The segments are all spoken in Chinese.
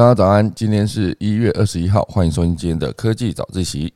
大家早安，今天是一月二十一号，欢迎收听今天的科技早自习。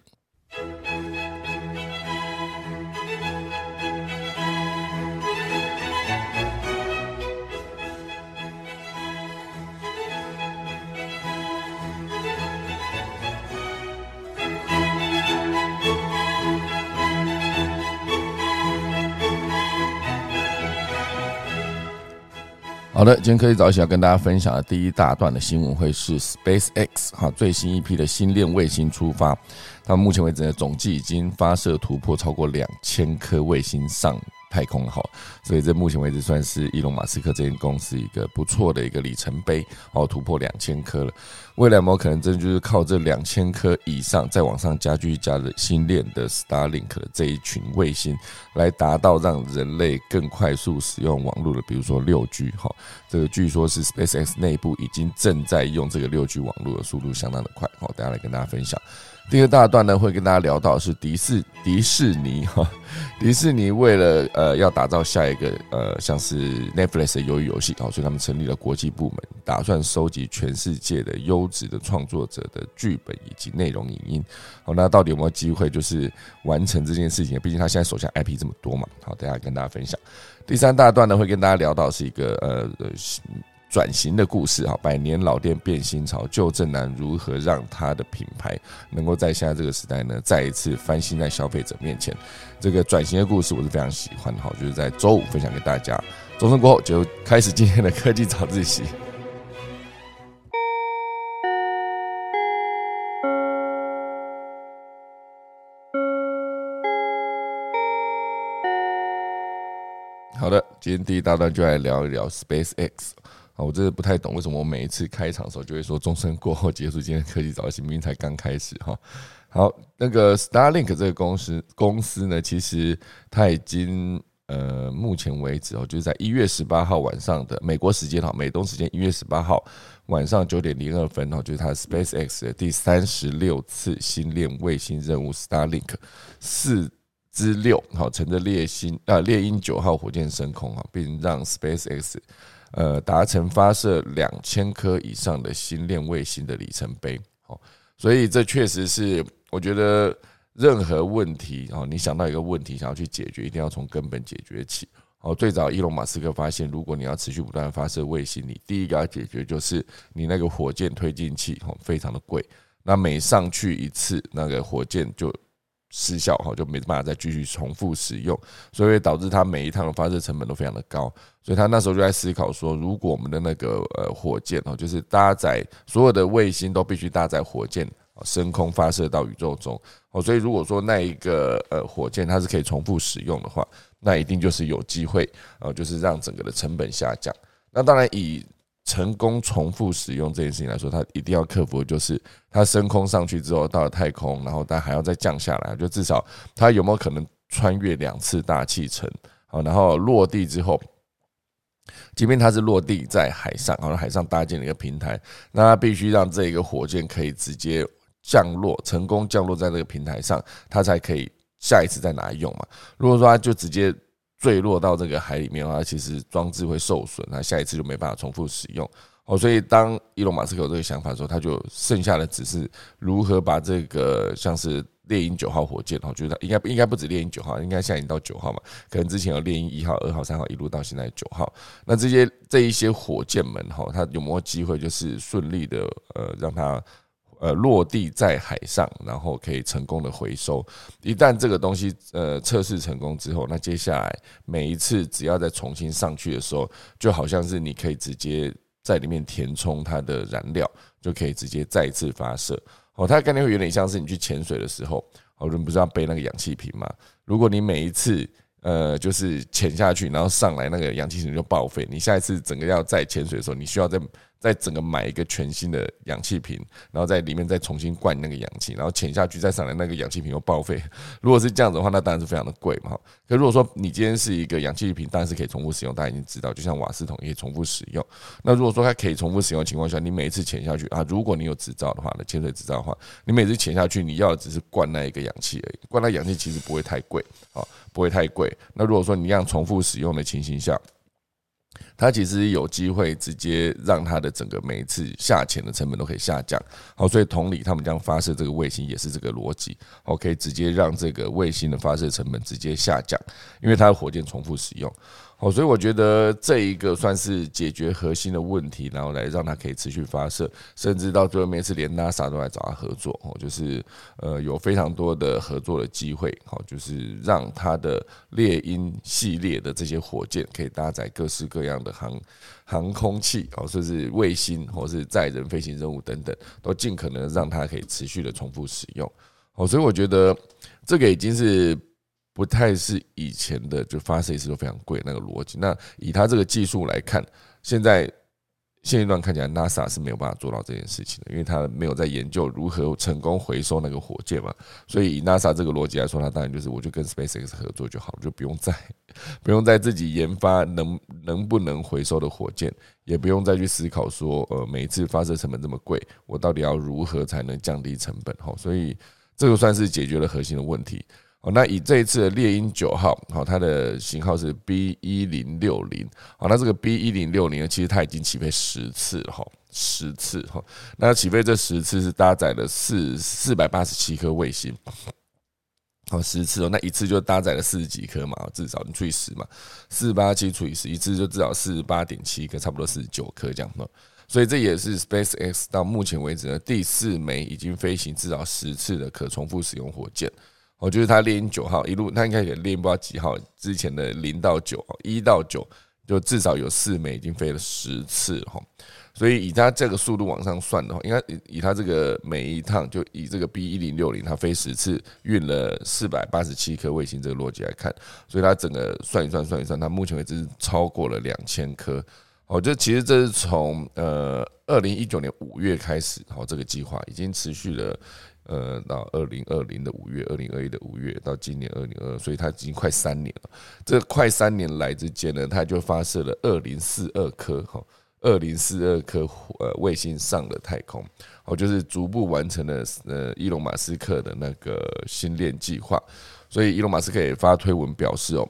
好的，今天科技早起要跟大家分享的第一大段的新闻会是 SpaceX 哈最新一批的星链卫星出发，到目前为止呢总计已经发射突破超过两千颗卫星上。太空哈，所以这目前为止算是伊隆马斯克这间公司一个不错的一个里程碑哦，突破两千颗了。未来有没有可能真的就是靠这两千颗以上，再往上加剧加的新链的 Starlink 的这一群卫星，来达到让人类更快速使用网络的，比如说六 G 哈，这个据说是 SpaceX 内部已经正在用这个六 G 网络的速度相当的快好，等下来跟大家分享。第二大段呢，会跟大家聊到是迪士迪士尼哈，迪士尼为了呃要打造下一个呃像是 Netflix 的鱿鱼游戏哦，所以他们成立了国际部门，打算收集全世界的优质的创作者的剧本以及内容影音。好，那到底有没有机会就是完成这件事情？毕竟他现在手下 IP 这么多嘛。好，等下跟大家分享。第三大段呢，会跟大家聊到是一个呃。转型的故事哈，百年老店变新潮，旧正男如何让他的品牌能够在现在这个时代呢，再一次翻新在消费者面前？这个转型的故事我是非常喜欢哈，就是在周五分享给大家。钟声过后就开始今天的科技早自习。好的，今天第一大段就来聊一聊 SpaceX。啊，我真的不太懂为什么我每一次开场的时候就会说钟声过后结束今天科技早起，明明才刚开始哈。好，那个 Starlink 这个公司公司呢，其实它已经呃，目前为止哦，就是在一月十八号晚上的美国时间哈，美东时间一月十八号晚上九点零二分哦，就是它 SpaceX 的第三十六次星链卫星任务 Starlink 四之六，好，乘着猎星啊猎鹰九号火箭升空啊，并让 SpaceX。呃，达成发射两千颗以上的星链卫星的里程碑，哦，所以这确实是我觉得任何问题哦，你想到一个问题想要去解决，一定要从根本解决起。哦，最早伊隆马斯克发现，如果你要持续不断发射卫星，你第一个要解决就是你那个火箭推进器哦，非常的贵，那每上去一次，那个火箭就。失效哈，就没办法再继续重复使用，所以导致它每一趟的发射成本都非常的高。所以他那时候就在思考说，如果我们的那个呃火箭哦，就是搭载所有的卫星都必须搭载火箭升空发射到宇宙中哦，所以如果说那一个呃火箭它是可以重复使用的话，那一定就是有机会呃，就是让整个的成本下降。那当然以成功重复使用这件事情来说，它一定要克服的就是它升空上去之后到了太空，然后但还要再降下来，就至少它有没有可能穿越两次大气层？好，然后落地之后，即便它是落地在海上，然后海上搭建了一个平台，那它必须让这一个火箭可以直接降落，成功降落在这个平台上，它才可以下一次再拿来用嘛。如果说它就直接坠落到这个海里面的话，其实装置会受损，那下一次就没办法重复使用哦。所以当伊隆马斯克有这个想法的时候，他就剩下的只是如何把这个像是猎鹰九号火箭哦，觉得应该应该不止猎鹰九号，应该现在已经到九号嘛，可能之前有猎鹰一号、二号、三号，一路到现在九号。那这些这一些火箭们哈，它有没有机会就是顺利的呃让它？呃，落地在海上，然后可以成功的回收。一旦这个东西呃测试成功之后，那接下来每一次只要再重新上去的时候，就好像是你可以直接在里面填充它的燃料，就可以直接再次发射。哦，它概念会有点像是你去潜水的时候，哦，人不是要背那个氧气瓶嘛？如果你每一次呃就是潜下去，然后上来那个氧气瓶就报废，你下一次整个要再潜水的时候，你需要再。再整个买一个全新的氧气瓶，然后在里面再重新灌那个氧气，然后潜下去再上来，那个氧气瓶又报废。如果是这样子的话，那当然是非常的贵嘛。可如果说你今天是一个氧气瓶，当然是可以重复使用，大家已经知道，就像瓦斯桶也可以重复使用。那如果说它可以重复使用的情况下，你每一次潜下去啊，如果你有执照的话，那潜水执照的话，你每次潜下去，你要的只是灌那一个氧气而已，灌那氧气其实不会太贵啊，不会太贵。那如果说你一样重复使用的情形下，它其实有机会直接让它的整个每一次下潜的成本都可以下降。好，所以同理，他们将发射这个卫星也是这个逻辑，，OK，直接让这个卫星的发射成本直接下降，因为它的火箭重复使用。哦，所以我觉得这一个算是解决核心的问题，然后来让它可以持续发射，甚至到最后面是连 NASA 都来找他合作，哦，就是呃有非常多的合作的机会，好，就是让它的猎鹰系列的这些火箭可以搭载各式各样的航航空器，哦，甚至卫星或是载人飞行任务等等，都尽可能让它可以持续的重复使用。哦，所以我觉得这个已经是。不太是以前的，就发射一次都非常贵那个逻辑。那以他这个技术来看，现在现阶段看起来 NASA 是没有办法做到这件事情的，因为他没有在研究如何成功回收那个火箭嘛。所以以 NASA 这个逻辑来说，他当然就是我就跟 SpaceX 合作就好，就不用再不用再自己研发能能不能回收的火箭，也不用再去思考说，呃，每一次发射成本这么贵，我到底要如何才能降低成本？哈，所以这个算是解决了核心的问题。哦，那以这一次的猎鹰九号，好，它的型号是 B 一零六零，好，那这个 B 一零六零呢，其实它已经起飞十次了哈，十次哈，那起飞这十次是搭载了四四百八十七颗卫星，好，十次哦，那一次就搭载了四十几颗嘛，至少你除以十嘛，四八七除以十，一次就至少四十八点七颗，差不多四十九颗这样的，所以这也是 SpaceX 到目前为止的第四枚已经飞行至少十次的可重复使用火箭。我觉得他猎鹰九号一路，他应该也猎鹰不知道几号之前的零到九，一到九就至少有四枚已经飞了十次哈，所以以他这个速度往上算的话，应该以以他这个每一趟就以这个 B 一零六零，它飞十次运了四百八十七颗卫星这个逻辑来看，所以它整个算一算算一算，它目前为止超过了两千颗。哦，就其实这是从呃二零一九年五月开始，好这个计划已经持续了。呃，到二零二零的五月，二零二一的五月，到今年二零二，所以它已经快三年了。这快三年来之间呢，它就发射了二零四二颗哈，二零四二颗呃卫星上了太空，哦，就是逐步完成了呃伊隆马斯克的那个星链计划。所以伊隆马斯克也发推文表示哦，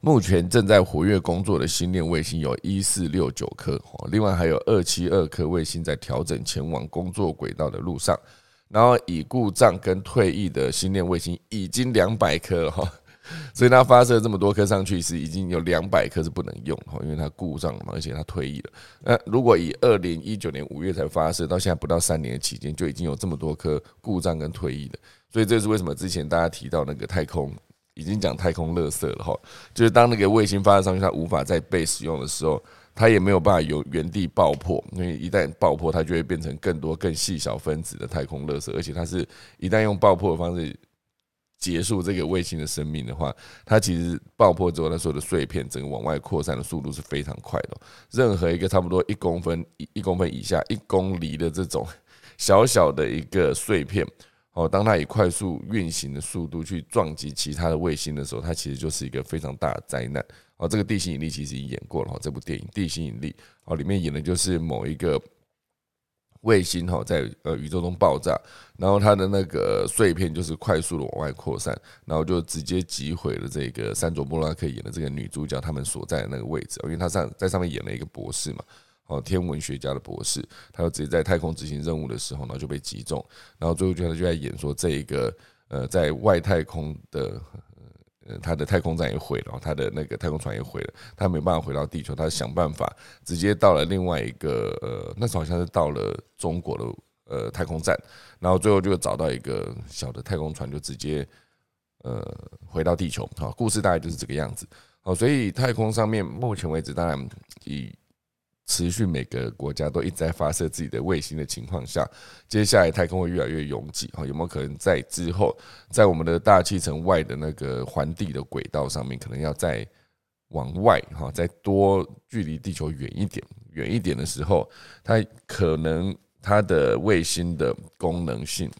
目前正在活跃工作的星链卫星有一四六九颗，哦另外还有二七二颗卫星在调整前往工作轨道的路上。然后已故障跟退役的星链卫星已经两百颗了哈，所以它发射这么多颗上去是已经有两百颗是不能用哈，因为它故障了嘛，而且它退役了。那如果以二零一九年五月才发射到现在不到三年的期间，就已经有这么多颗故障跟退役的，所以这是为什么之前大家提到那个太空已经讲太空垃圾了哈，就是当那个卫星发射上去它无法再被使用的时候。它也没有办法由原地爆破，因为一旦爆破，它就会变成更多更细小分子的太空垃圾，而且它是一旦用爆破的方式结束这个卫星的生命的话，它其实爆破之后，它所有的碎片整个往外扩散的速度是非常快的。任何一个差不多一公分一公分以下一公里的这种小小的一个碎片，哦，当它以快速运行的速度去撞击其他的卫星的时候，它其实就是一个非常大的灾难。哦，这个地心引力其实已经演过了哈，这部电影《地心引力》哦，里面演的就是某一个卫星哈，在呃宇宙中爆炸，然后它的那个碎片就是快速的往外扩散，然后就直接击毁了这个山卓·布拉克演的这个女主角他们所在的那个位置，因为她上在上面演了一个博士嘛，哦，天文学家的博士，他就直接在太空执行任务的时候，然后就被击中，然后最后就他就在演说这一个呃在外太空的。呃他的太空站也毁了，他的那个太空船也毁了，他没办法回到地球，他想办法直接到了另外一个呃，那时候好像是到了中国的呃太空站，然后最后就找到一个小的太空船，就直接呃回到地球。好，故事大概就是这个样子。好，所以太空上面目前为止，当然以。持续每个国家都一直在发射自己的卫星的情况下，接下来太空会越来越拥挤哈，有没有可能在之后，在我们的大气层外的那个环地的轨道上面，可能要再往外哈，再多距离地球远一点，远一点的时候，它可能它的卫星的功能性，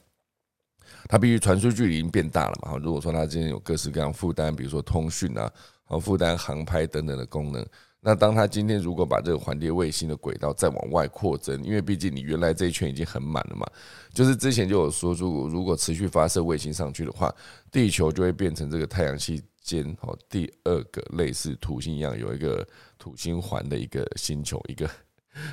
它必须传输距离已经变大了嘛哈。如果说它今天有各式各样负担，比如说通讯啊，和负担航拍等等的功能。那当他今天如果把这个环碟卫星的轨道再往外扩增，因为毕竟你原来这一圈已经很满了嘛，就是之前就有说，如果如果持续发射卫星上去的话，地球就会变成这个太阳系间哦第二个类似土星一样有一个土星环的一个星球，一个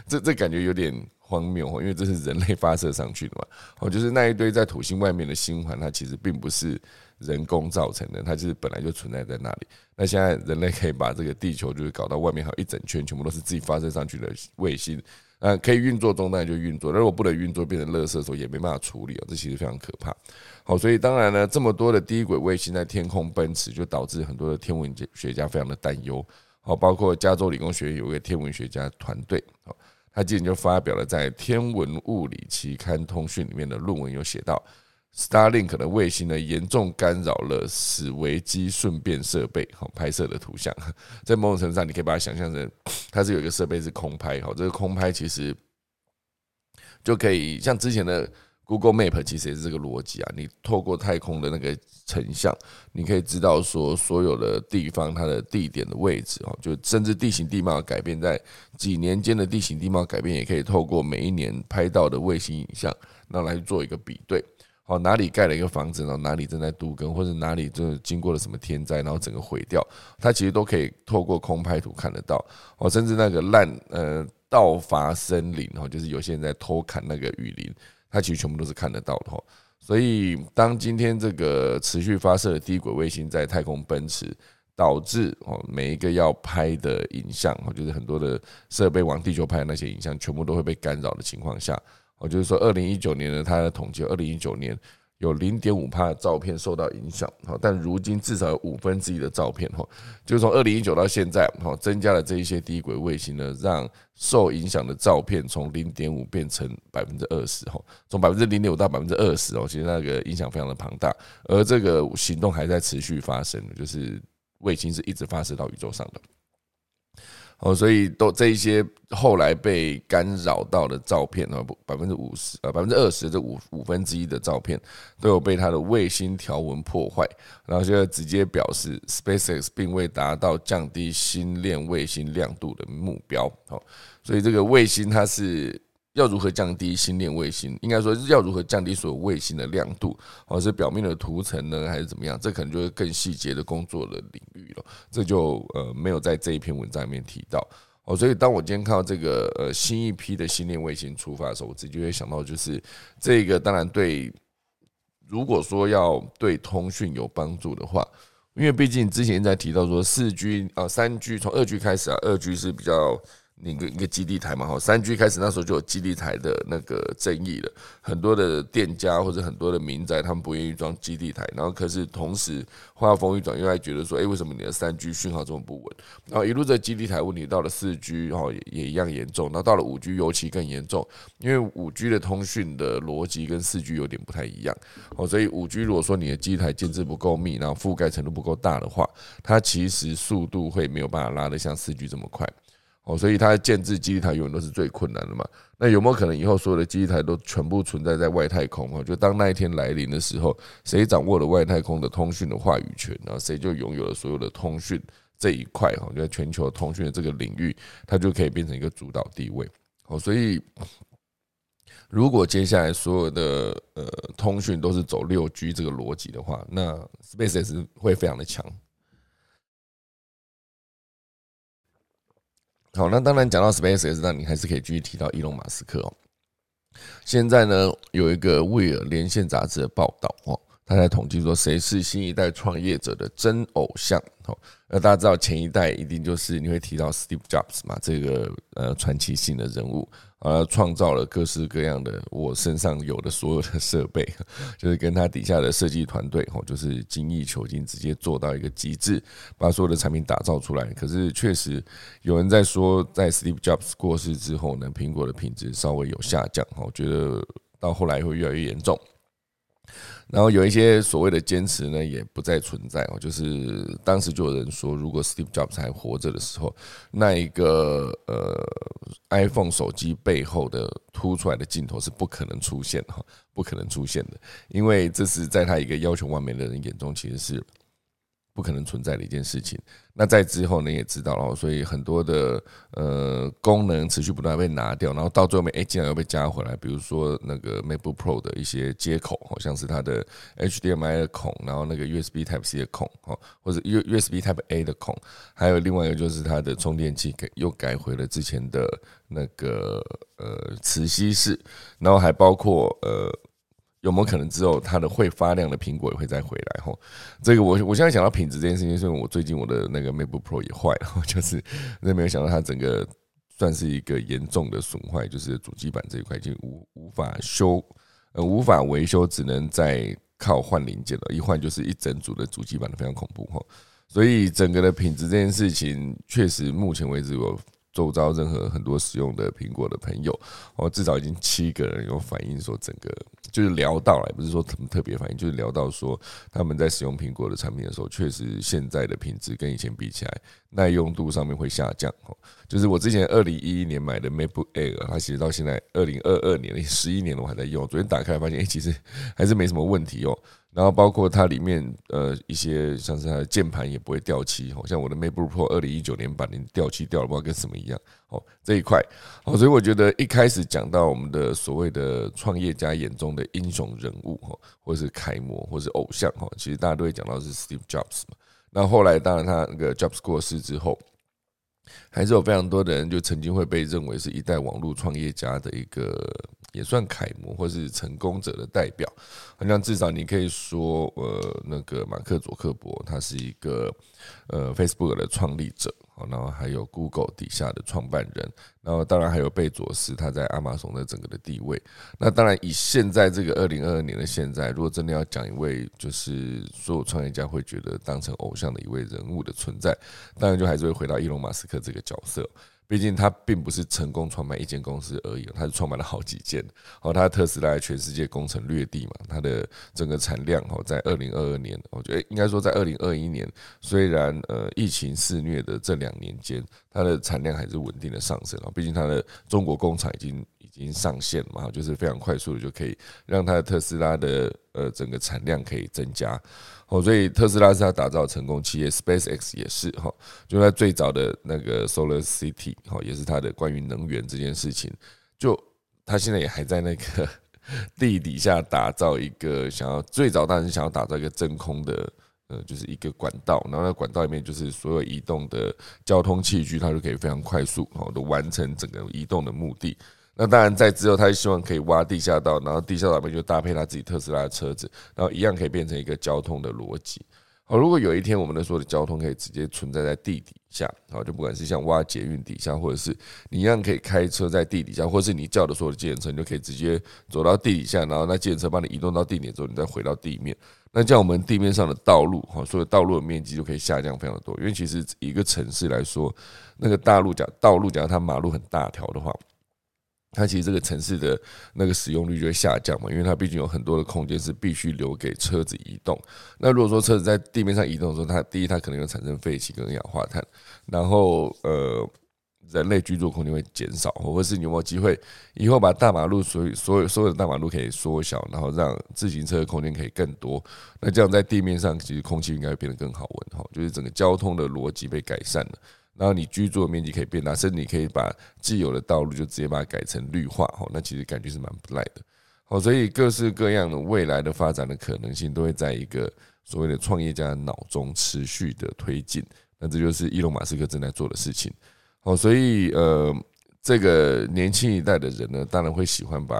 这这感觉有点荒谬哦，因为这是人类发射上去的嘛，哦，就是那一堆在土星外面的星环，它其实并不是。人工造成的，它就是本来就存在在那里。那现在人类可以把这个地球就是搞到外面还有一整圈，全部都是自己发射上去的卫星，呃，可以运作中当然就运作。那如果不能运作，变成垃圾的时候，也没办法处理哦。这其实非常可怕。好，所以当然呢，这么多的低轨卫星在天空奔驰，就导致很多的天文学家非常的担忧。哦，包括加州理工学院有一个天文学家团队，哦，他今年就发表了在《天文物理期刊通讯》里面的论文，有写到。Starlink 的卫星呢，严重干扰了史维基顺便设备好拍摄的图像。在某种程度上，你可以把它想象成，它是有一个设备是空拍。好，这个空拍其实就可以像之前的 Google Map，其实也是这个逻辑啊。你透过太空的那个成像，你可以知道说所有的地方它的地点的位置哦，就甚至地形地貌改变，在几年间的地形地貌改变，也可以透过每一年拍到的卫星影像，那来做一个比对。哦，哪里盖了一个房子，然后哪里正在都更，或者哪里就经过了什么天灾，然后整个毁掉，它其实都可以透过空拍图看得到。哦，甚至那个烂呃盗伐森林，哦，就是有些人在偷砍那个雨林，它其实全部都是看得到的。哈，所以当今天这个持续发射的低轨卫星在太空奔驰，导致哦每一个要拍的影像，哦，就是很多的设备往地球拍的那些影像，全部都会被干扰的情况下。哦，就是说，二零一九年呢，它的统计，二零一九年有零点五帕的照片受到影响，哈，但如今至少有五分之一的照片，哈，就从二零一九到现在，哈，增加了这一些低轨卫星呢，让受影响的照片从零点五变成百分之二十，哈，从百分之零点五到百分之二十，哦，其实那个影响非常的庞大，而这个行动还在持续发生，就是卫星是一直发射到宇宙上的。哦，所以都这一些后来被干扰到的照片呢，百分之五十呃百分之二十这五五分之一的照片都有被它的卫星条纹破坏，然后就直接表示 SpaceX 并未达到降低星链卫星亮度的目标。哦，所以这个卫星它是。要如何降低星链卫星？应该说要如何降低所有卫星的亮度，或是表面的涂层呢，还是怎么样？这可能就是更细节的工作的领域了。这就呃没有在这一篇文章里面提到哦。所以当我今天看到这个呃新一批的星链卫星出发的时候，我直接会想到就是这个，当然对，如果说要对通讯有帮助的话，因为毕竟之前在提到说四 G 啊三 G 从二 G 开始啊，二 G 是比较。一个一个基地台嘛，哈，三 G 开始那时候就有基地台的那个争议了，很多的店家或者很多的民宅，他们不愿意装基地台，然后可是同时话锋一转，又来觉得说，哎，为什么你的三 G 讯号这么不稳？然后一路在基地台问题到了四 G，然后也也一样严重，然后到了五 G 尤其更严重，因为五 G 的通讯的逻辑跟四 G 有点不太一样，哦，所以五 G 如果说你的基地台建制不够密，然后覆盖程度不够大的话，它其实速度会没有办法拉得像四 G 这么快。哦，所以它建制基地台永远都是最困难的嘛。那有没有可能以后所有的基地台都全部存在在外太空？哦，就当那一天来临的时候，谁掌握了外太空的通讯的话语权，然后谁就拥有了所有的通讯这一块。哈，就在全球通讯的这个领域，它就可以变成一个主导地位。哦，所以如果接下来所有的呃通讯都是走六 G 这个逻辑的话，那 SpaceX 会非常的强。好，那当然讲到 SpaceX，那你还是可以继续提到伊隆马斯克哦。现在呢，有一个《威尔连线》杂志的报道哦，他在统计说谁是新一代创业者的真偶像哦。那大家知道前一代一定就是你会提到 Steve Jobs 嘛，这个呃传奇性的人物，呃，创造了各式各样的我身上有的所有的设备，就是跟他底下的设计团队哦，就是精益求精，直接做到一个极致，把所有的产品打造出来。可是确实有人在说，在 Steve Jobs 过世之后呢，苹果的品质稍微有下降，我觉得到后来会越来越严重。然后有一些所谓的坚持呢，也不再存在哦。就是当时就有人说，如果 Steve Jobs 还活着的时候，那一个呃 iPhone 手机背后的凸出来的镜头是不可能出现哈，不可能出现的，因为这是在他一个要求完美的人眼中，其实是不可能存在的一件事情。那在之后呢，也知道了，所以很多的呃功能持续不断被拿掉，然后到最后面，哎，竟然又被加回来。比如说那个 MacBook Pro 的一些接口，好像是它的 HDMI 的孔，然后那个 USB Type C 的孔，哈，或者 U USB Type A 的孔，还有另外一个就是它的充电器改又改回了之前的那个呃磁吸式，然后还包括呃。有没有可能之后它的会发亮的苹果也会再回来？哈，这个我我现在想到品质这件事情，是因为我最近我的那个 MacBook Pro 也坏了，就是那没有想到它整个算是一个严重的损坏，就是主机板这一块已经无无法修，呃，无法维修，只能再靠换零件了，一换就是一整组的主机板，非常恐怖哈。所以整个的品质这件事情，确实目前为止我。周遭任何很多使用的苹果的朋友，哦，至少已经七个人有反映说，整个就是聊到了，不是说他们特别反应，就是聊到说他们在使用苹果的产品的时候，确实现在的品质跟以前比起来，耐用度上面会下降。哦，就是我之前二零一一年买的 MacBook Air，它其实到现在二零二二年十一年了，我还在用。昨天打开发现，哎，其实还是没什么问题哦。然后包括它里面呃一些像是它的键盘也不会掉漆，好像我的 MacBook Pro 二零一九年版连掉漆掉了不知道跟什么一样哦这一块哦，所以我觉得一开始讲到我们的所谓的创业家眼中的英雄人物哈，或是楷模，或是偶像哈，其实大家都会讲到是 Steve Jobs 嘛。那后来当然他那个 Jobs 过世之后，还是有非常多的人就曾经会被认为是一代网络创业家的一个。也算楷模或是成功者的代表，好像至少你可以说，呃，那个马克·佐克伯他是一个呃 Facebook 的创立者，然后还有 Google 底下的创办人，然后当然还有贝佐斯他在亚马逊的整个的地位。那当然以现在这个二零二二年的现在，如果真的要讲一位就是所有创业家会觉得当成偶像的一位人物的存在，当然就还是会回到伊隆·马斯克这个角色。毕竟他并不是成功创办一间公司而已，他是创办了好几间。哦，他特斯拉全世界攻城略地嘛，他的整个产量哦，在二零二二年，我觉得应该说在二零二一年，虽然呃疫情肆虐的这两年间，它的产量还是稳定的上升啊。毕竟它的中国工厂已经已经上线嘛，就是非常快速的就可以让它的特斯拉的呃整个产量可以增加。哦，所以特斯拉是他打造成功企业，SpaceX 也是哈，就在最早的那个 Solar City 哈，也是他的关于能源这件事情，就他现在也还在那个地底下打造一个想要最早当然是想要打造一个真空的呃，就是一个管道，然后那管道里面就是所有移动的交通器具，它就可以非常快速哦的完成整个移动的目的。那当然，在之后，他就希望可以挖地下道，然后地下道里面就搭配他自己特斯拉的车子，然后一样可以变成一个交通的逻辑。好，如果有一天我们的所有的交通可以直接存在在地底下，好，就不管是像挖捷运底下，或者是你一样可以开车在地底下，或是你叫的所有的计程车，你就可以直接走到地底下，然后那计程车帮你移动到地点之后，你再回到地面。那这样我们地面上的道路，哈，所有道路的面积就可以下降非常多。因为其实一个城市来说，那个大路讲道路假如它马路很大条的话。它其实这个城市的那个使用率就会下降嘛，因为它毕竟有很多的空间是必须留给车子移动。那如果说车子在地面上移动的时候，它第一它可能会产生废气跟二氧化碳，然后呃人类居住空间会减少，或者是你有没有机会以后把大马路所有所有所有的大马路可以缩小，然后让自行车的空间可以更多？那这样在地面上其实空气应该会变得更好闻哈，就是整个交通的逻辑被改善了。然后你居住的面积可以变大，甚至你可以把既有的道路就直接把它改成绿化，哈，那其实感觉是蛮不赖的，好，所以各式各样的未来的发展的可能性都会在一个所谓的创业家脑中持续的推进，那这就是伊隆马斯克正在做的事情，好，所以呃，这个年轻一代的人呢，当然会喜欢把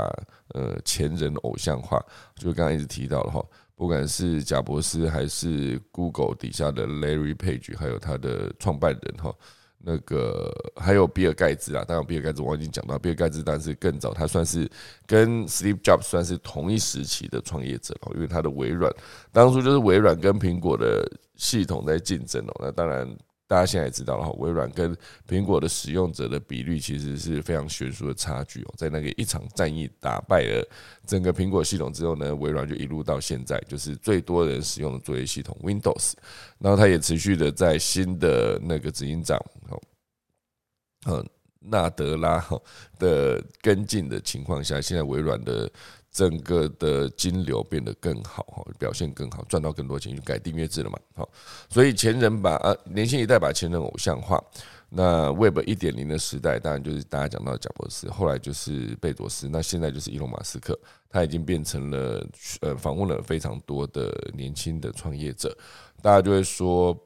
呃前人偶像化，就刚刚一直提到了哈。不管是贾博士还是 Google 底下的 Larry Page，还有他的创办人哈，那个还有比尔盖茨啊，当然比尔盖茨我已经讲到，比尔盖茨但是更早，他算是跟 Steve Jobs 算是同一时期的创业者哦，因为他的微软当初就是微软跟苹果的系统在竞争哦，那当然。大家现在也知道了哈，微软跟苹果的使用者的比率其实是非常悬殊的差距哦。在那个一场战役打败了整个苹果系统之后呢，微软就一路到现在就是最多人使用的作业系统 Windows，然后它也持续的在新的那个执行长哦，嗯，纳德拉哈的跟进的情况下，现在微软的整个的金流变得更好哈，表现更好，赚到更多钱，就改订阅制了嘛。好，所以前人把呃年轻一代把前人偶像化。那 Web 一点零的时代，当然就是大家讲到贾博士，后来就是贝佐斯，那现在就是伊隆马斯克，他已经变成了呃访问了非常多的年轻的创业者，大家就会说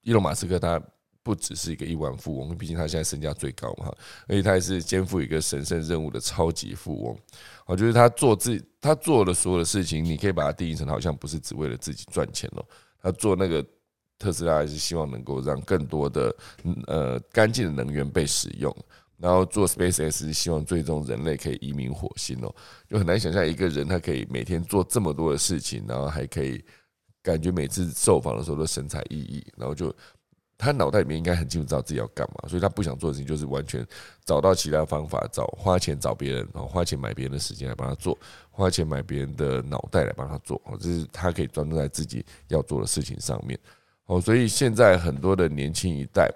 伊隆马斯克他不只是一个亿万富翁，毕竟他现在身价最高嘛，而且他也是肩负一个神圣任务的超级富翁。我觉得他做自他做的所有的事情，你可以把它定义成好像不是只为了自己赚钱哦，他做那个。特斯拉还是希望能够让更多的呃干净的能源被使用，然后做 SpaceX 是希望最终人类可以移民火星哦，就很难想象一个人他可以每天做这么多的事情，然后还可以感觉每次受访的时候都神采奕奕，然后就他脑袋里面应该很清楚知道自己要干嘛，所以他不想做的事情就是完全找到其他方法，找花钱找别人，然后花钱买别人的时间来帮他做，花钱买别人的脑袋来帮他做，哦，这是他可以专注在自己要做的事情上面。哦，所以现在很多的年轻一代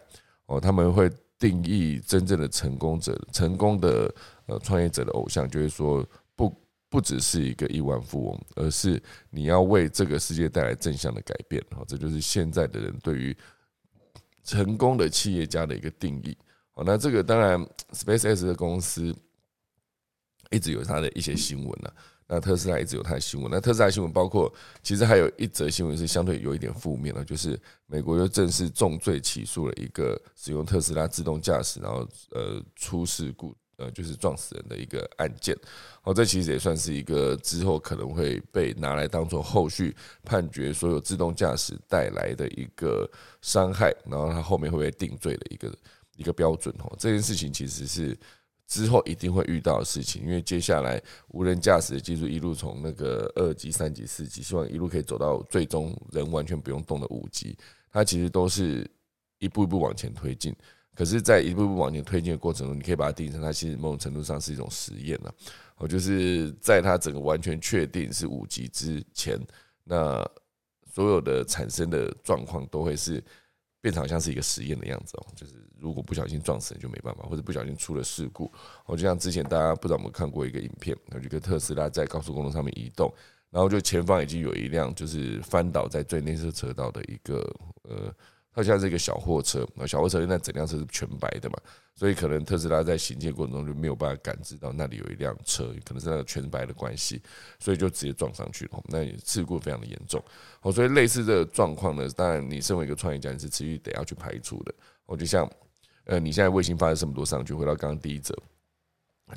哦，他们会定义真正的成功者、成功的呃创业者的偶像，就是说不不只是一个亿万富翁，而是你要为这个世界带来正向的改变。哦，这就是现在的人对于成功的企业家的一个定义。哦，那这个当然，SpaceX 的公司一直有它的一些新闻呢。那特斯拉一直有它的新闻。那特斯拉新闻包括，其实还有一则新闻是相对有一点负面的，就是美国又正式重罪起诉了一个使用特斯拉自动驾驶，然后呃出事故，呃就是撞死人的一个案件。哦，这其实也算是一个之后可能会被拿来当做后续判决所有自动驾驶带来的一个伤害，然后他后面会不会定罪的一个一个标准。哦，这件事情其实是。之后一定会遇到的事情，因为接下来无人驾驶的技术一路从那个二级、三级、四级，希望一路可以走到最终人完全不用动的五级，它其实都是一步一步往前推进。可是，在一步步往前推进的过程中，你可以把它定成它其实某种程度上是一种实验了。我就是在它整个完全确定是五级之前，那所有的产生的状况都会是。变成好像是一个实验的样子哦，就是如果不小心撞死人就没办法，或者不小心出了事故，哦，就像之前大家不知道有没有看过一个影片，有一个特斯拉在高速公路上面移动，然后就前方已经有一辆就是翻倒在最内侧车道的一个呃。它像是一个小货车，那小货车那整辆车是全白的嘛，所以可能特斯拉在行进过程中就没有办法感知到那里有一辆车，可能是那个全白的关系，所以就直接撞上去了。那事故非常的严重。哦，所以类似的状况呢，当然你身为一个创业家，你是持续得要去排除的。我，就像呃，你现在卫星发射这么多上去，回到刚刚第一则。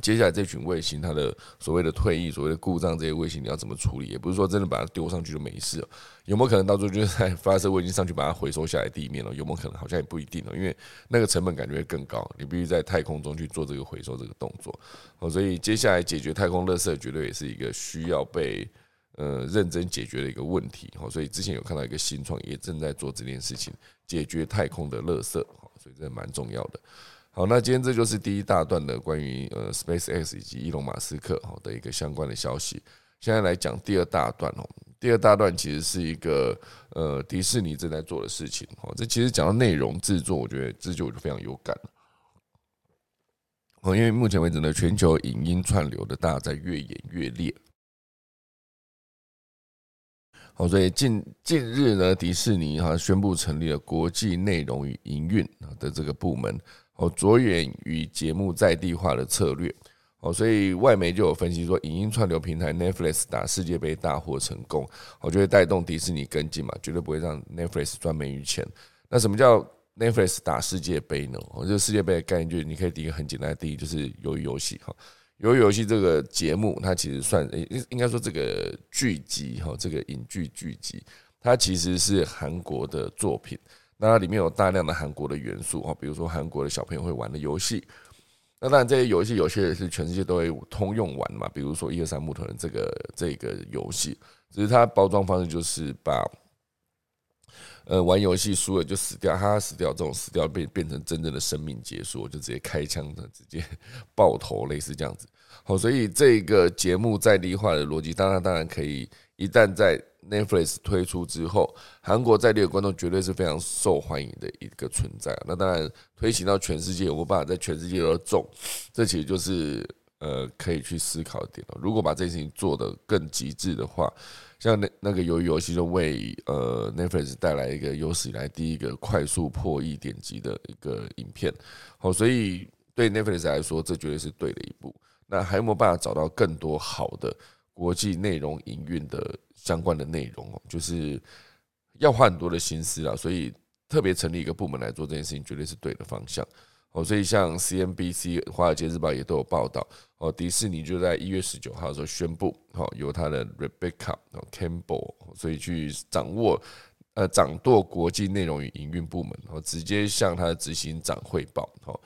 接下来这群卫星，它的所谓的退役、所谓的故障，这些卫星你要怎么处理？也不是说真的把它丢上去就没事。有没有可能到时候就是在发射卫星上去把它回收下来地面了？有没有可能？好像也不一定了，因为那个成本感觉会更高。你必须在太空中去做这个回收这个动作。哦，所以接下来解决太空垃圾，绝对也是一个需要被呃认真解决的一个问题。哦，所以之前有看到一个新创也正在做这件事情，解决太空的垃圾。哦，所以这蛮重要的。好，那今天这就是第一大段的关于呃 SpaceX 以及伊隆马斯克好的一个相关的消息。现在来讲第二大段哦，第二大段其实是一个呃迪士尼正在做的事情哦。这其实讲到内容制作，我觉得这就非常有感哦，因为目前为止呢，全球影音串流的大家在越演越烈。好，所以近近日呢，迪士尼哈宣布成立了国际内容与营运的这个部门。哦，着眼于节目在地化的策略，哦，所以外媒就有分析说，影音串流平台 Netflix 打世界杯大获成功，我就会带动迪士尼跟进嘛，绝对不会让 Netflix 赚美于钱。那什么叫 Netflix 打世界杯呢？哦，就世界杯的概念，就是你可以第一个很简单的第一就是鱿鱼游戏哈，鱿鱼游戏这个节目，它其实算应应该说这个剧集哈，这个影剧剧集，它其实是韩国的作品。那它里面有大量的韩国的元素哦，比如说韩国的小朋友会玩的游戏。那当然这些游戏有些也是全世界都会通用玩嘛，比如说一二三木头人这个这个游戏，只是它包装方式就是把呃玩游戏输了就死掉，哈死掉这种死掉变变成真正的生命结束，就直接开枪的直接爆头，类似这样子。好，所以这个节目在地化的逻辑，当然当然可以一旦在 Netflix 推出之后，韩国在地的观众绝对是非常受欢迎的一个存在。那当然，推行到全世界有没有办法在全世界都中，这其实就是呃可以去思考的点了。如果把这件事情做得更极致的话，像那那个鱿鱼游戏就为呃 Netflix 带来一个有史以来第一个快速破亿点击的一个影片。好，所以对 Netflix 来说，这绝对是对的一步。那还有没有办法找到更多好的国际内容营运的？相关的内容哦，就是要花很多的心思啊，所以特别成立一个部门来做这件事情，绝对是对的方向哦。所以像 CNBC、华尔街日报也都有报道哦，迪士尼就在一月十九号的时候宣布，哦，由他的 Rebecca Campbell，所以去掌握呃掌舵国际内容与营运部门，然后直接向他的执行长汇报，哦。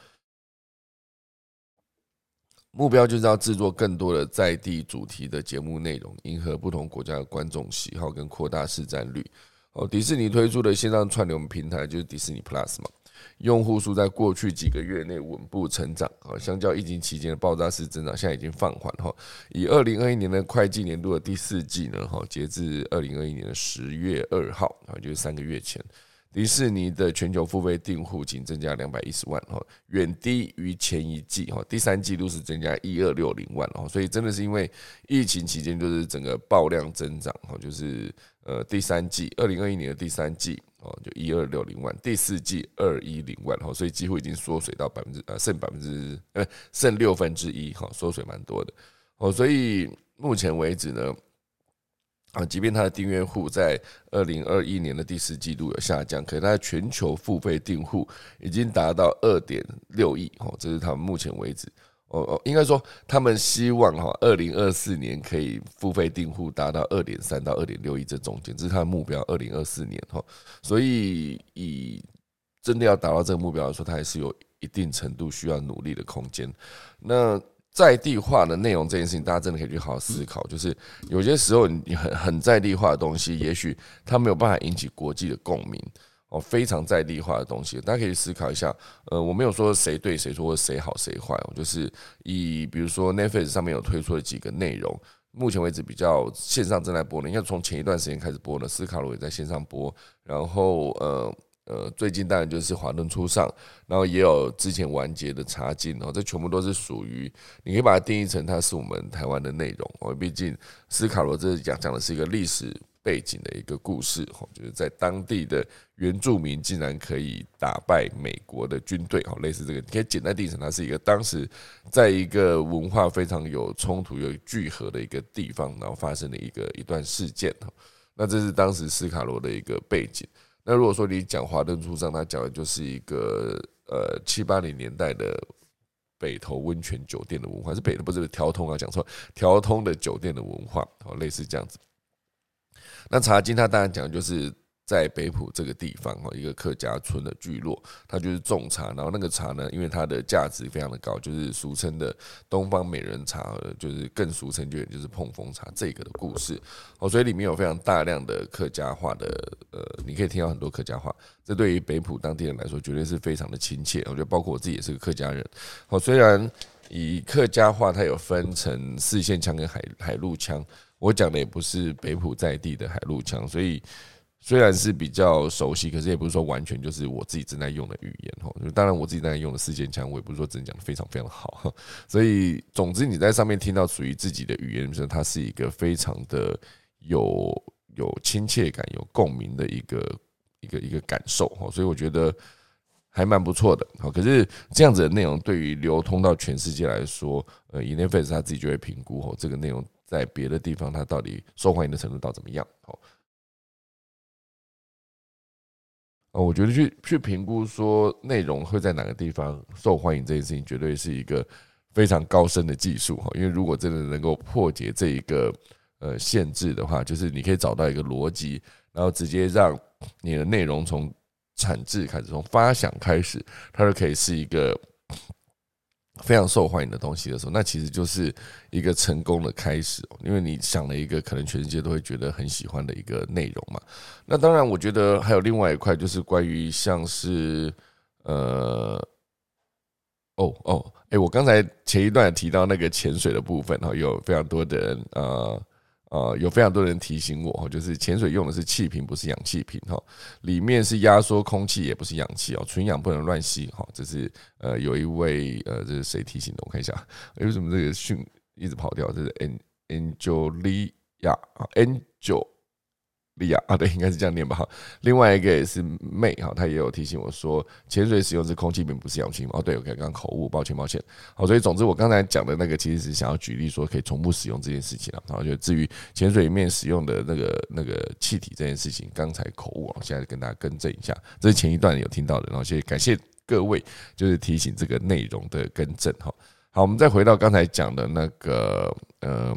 目标就是要制作更多的在地主题的节目内容，迎合不同国家的观众喜好，跟扩大市占率。哦，迪士尼推出的线上串流平台就是迪士尼 Plus 嘛，用户数在过去几个月内稳步成长。啊，相较疫情期间的爆炸式增长，现在已经放缓。哈，以二零二一年的会计年度的第四季呢，哈，截至二零二一年的十月二号，啊，就是三个月前。迪士尼的全球付费订户仅增加两百一十万哈，远低于前一季哈，第三季度是增加一二六零万哦，所以真的是因为疫情期间就是整个爆量增长哈，就是呃第三季二零二一年的第三季哦就一二六零万，第四季二一零万哈，所以几乎已经缩水到百分之呃剩百分之呃剩六分之一哈，缩水蛮多的哦，所以目前为止呢。啊，即便它的订阅户在二零二一年的第四季度有下降，可是它的全球付费订户已经达到二点六亿哦，这是他们目前为止哦哦，应该说他们希望哈，二零二四年可以付费订户达到二点三到二点六亿这中间，这是他的目标，二零二四年哈，所以以真的要达到这个目标来说，它还是有一定程度需要努力的空间。那在地化的内容这件事情，大家真的可以去好好思考。就是有些时候你很很在地化的东西，也许它没有办法引起国际的共鸣哦。非常在地化的东西，大家可以思考一下。呃，我没有说谁对谁错，谁好谁坏。就是以比如说 Netflix 上面有推出的几个内容，目前为止比较线上正在播的，应该从前一段时间开始播的，斯卡罗也在线上播。然后呃。呃，最近当然就是华灯初上，然后也有之前完结的茶经哦，这全部都是属于你可以把它定义成它是我们台湾的内容哦。毕竟斯卡罗这讲讲的是一个历史背景的一个故事哦，就是在当地的原住民竟然可以打败美国的军队哦，类似这个，你可以简单定义成它是一个当时在一个文化非常有冲突、有聚合的一个地方，然后发生的一个一段事件哦。那这是当时斯卡罗的一个背景。那如果说你讲华灯初上，他讲的就是一个呃七八零年代的北投温泉酒店的文化，是北的不是调通啊，讲错，调通的酒店的文化，哦，类似这样子。那茶经他当然讲就是。在北浦这个地方哈，一个客家村的聚落，它就是种茶，然后那个茶呢，因为它的价值非常的高，就是俗称的东方美人茶，就是更俗称就就是碰风茶这个的故事哦，所以里面有非常大量的客家话的，呃，你可以听到很多客家话，这对于北浦当地人来说，绝对是非常的亲切。我觉得包括我自己也是个客家人，哦，虽然以客家话它有分成四线腔跟海海陆腔，我讲的也不是北浦在地的海陆腔，所以。虽然是比较熟悉，可是也不是说完全就是我自己正在用的语言哈。当然，我自己正在用的四件腔，我也不是说真的讲的非常非常好。所以，总之你在上面听到属于自己的语言，时候，它是一个非常的有有亲切感、有共鸣的一个一个一个感受哈。所以我觉得还蛮不错的。好，可是这样子的内容对于流通到全世界来说，呃 i n f a c e 他自己就会评估哦，这个内容在别的地方它到底受欢迎的程度到怎么样？哦。呃，我觉得去去评估说内容会在哪个地方受欢迎这件事情，绝对是一个非常高深的技术哈。因为如果真的能够破解这一个呃限制的话，就是你可以找到一个逻辑，然后直接让你的内容从产制开始，从发想开始，它就可以是一个。非常受欢迎的东西的时候，那其实就是一个成功的开始。因为你想了一个可能全世界都会觉得很喜欢的一个内容嘛。那当然，我觉得还有另外一块，就是关于像是呃，哦哦，哎，我刚才前一段提到那个潜水的部分哈，有非常多的人呃呃，有非常多人提醒我，就是潜水用的是气瓶，不是氧气瓶哈，里面是压缩空气，也不是氧气哦，纯氧不能乱吸哈。这是呃，有一位呃，这是谁提醒的？我看一下，为什么这个讯一直跑掉？这是 An Angelia，Angel。利亚啊，对，应该是这样念吧哈。另外一个也是妹哈，她也有提醒我说，潜水使用是空气并，不是氧气哦，对，我刚刚口误，抱歉抱歉。好，所以总之我刚才讲的那个其实是想要举例说可以重复使用这件事情了。然后就至于潜水里面使用的那个那个气体这件事情，刚才口误啊，现在跟大家更正一下，这是前一段有听到的。然后谢谢感谢各位，就是提醒这个内容的更正哈。好，我们再回到刚才讲的那个呃，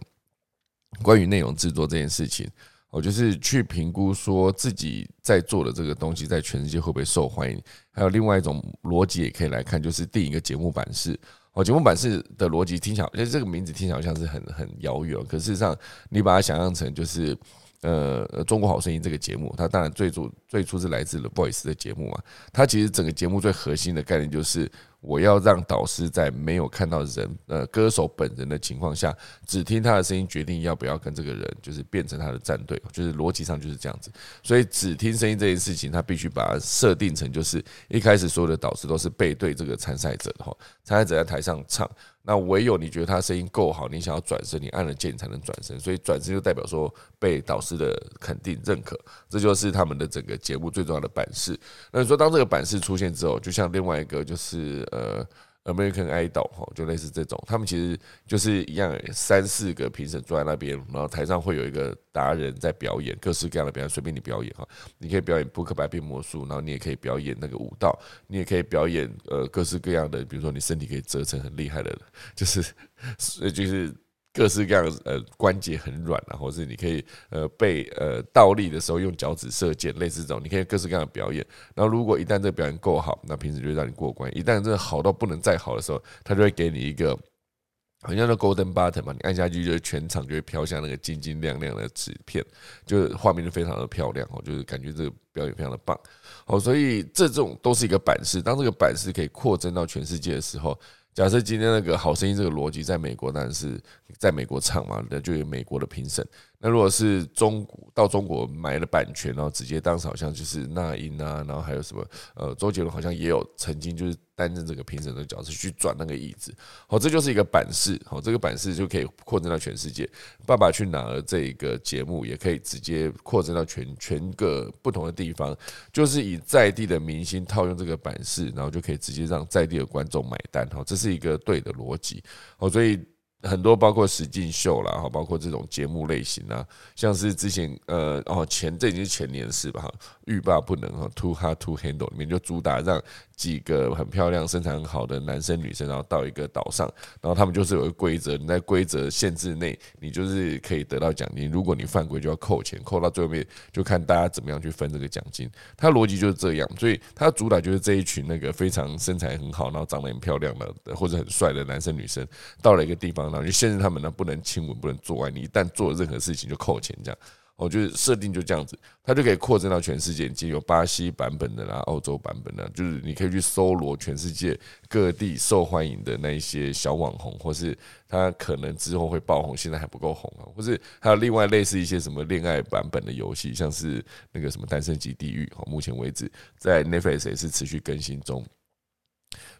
关于内容制作这件事情。我就是去评估说自己在做的这个东西在全世界会不会受欢迎，还有另外一种逻辑也可以来看，就是定一个节目版式。哦，节目版式的逻辑听起来，其实这个名字听起来好像是很很遥远，可事实上你把它想象成就是呃《中国好声音》这个节目，它当然最主最初是来自了 Voice 的节目嘛，它其实整个节目最核心的概念就是。我要让导师在没有看到人呃歌手本人的情况下，只听他的声音决定要不要跟这个人就是变成他的战队，就是逻辑上就是这样子。所以只听声音这件事情，他必须把它设定成就是一开始所有的导师都是背对这个参赛者的哈，参赛者在台上唱。那唯有你觉得他声音够好，你想要转身，你按了键才能转身。所以转身就代表说被导师的肯定认可，这就是他们的整个节目最重要的版式。那你说当这个版式出现之后，就像另外一个就是呃。American Idol 哈，就类似这种，他们其实就是一样，三四个评审坐在那边，然后台上会有一个达人在表演各式各样的表演，随便你表演哈，你可以表演扑克牌变魔术，然后你也可以表演那个舞蹈，你也可以表演呃各式各样的，比如说你身体可以折成很厉害的，就是就是。各式各样的呃关节很软啊，或者是你可以呃被呃倒立的时候用脚趾射箭，类似这种，你可以各式各样的表演。然后如果一旦这个表演够好，那平时就会让你过关。一旦真的好到不能再好的时候，他就会给你一个好像那 golden button 嘛，你按下去就是全场就会飘向那个晶晶亮亮的纸片，就是画面就非常的漂亮哦，就是感觉这个表演非常的棒。哦，所以这种都是一个版式，当这个版式可以扩增到全世界的时候。假设今天那个好声音这个逻辑在美国当然是在美国唱嘛，那就有美国的评审。那如果是中到中国买了版权，然后直接当时好像就是那英啊，然后还有什么呃周杰伦好像也有曾经就是担任这个评审的角色去转那个椅子，好，这就是一个版式，好，这个版式就可以扩展到全世界。爸爸去哪儿这个节目也可以直接扩展到全全个不同的地方，就是以在地的明星套用这个版式，然后就可以直接让在地的观众买单，好，这是一个对的逻辑，好，所以。很多包括实境秀啦，哈，包括这种节目类型啊，像是之前呃哦前这已经是前年的事吧，哈，欲罢不能哈，Too Hard to Handle 里面就主打让几个很漂亮、身材很好的男生女生，然后到一个岛上，然后他们就是有个规则，你在规则限制内，你就是可以得到奖金，如果你犯规就要扣钱，扣到最后面就看大家怎么样去分这个奖金。它逻辑就是这样，所以它主打就是这一群那个非常身材很好，然后长得很漂亮的或者很帅的男生女生，到了一个地方。然后就限制他们呢，不能亲吻，不能做爱。你一旦做任何事情，就扣钱。这样，我觉得设定就这样子，它就可以扩增到全世界。已经有巴西版本的啦，欧洲版本的，就是你可以去搜罗全世界各地受欢迎的那一些小网红，或是他可能之后会爆红，现在还不够红啊。或是还有另外类似一些什么恋爱版本的游戏，像是那个什么《单身级地狱》。哦目前为止在 Netflix 也是持续更新中，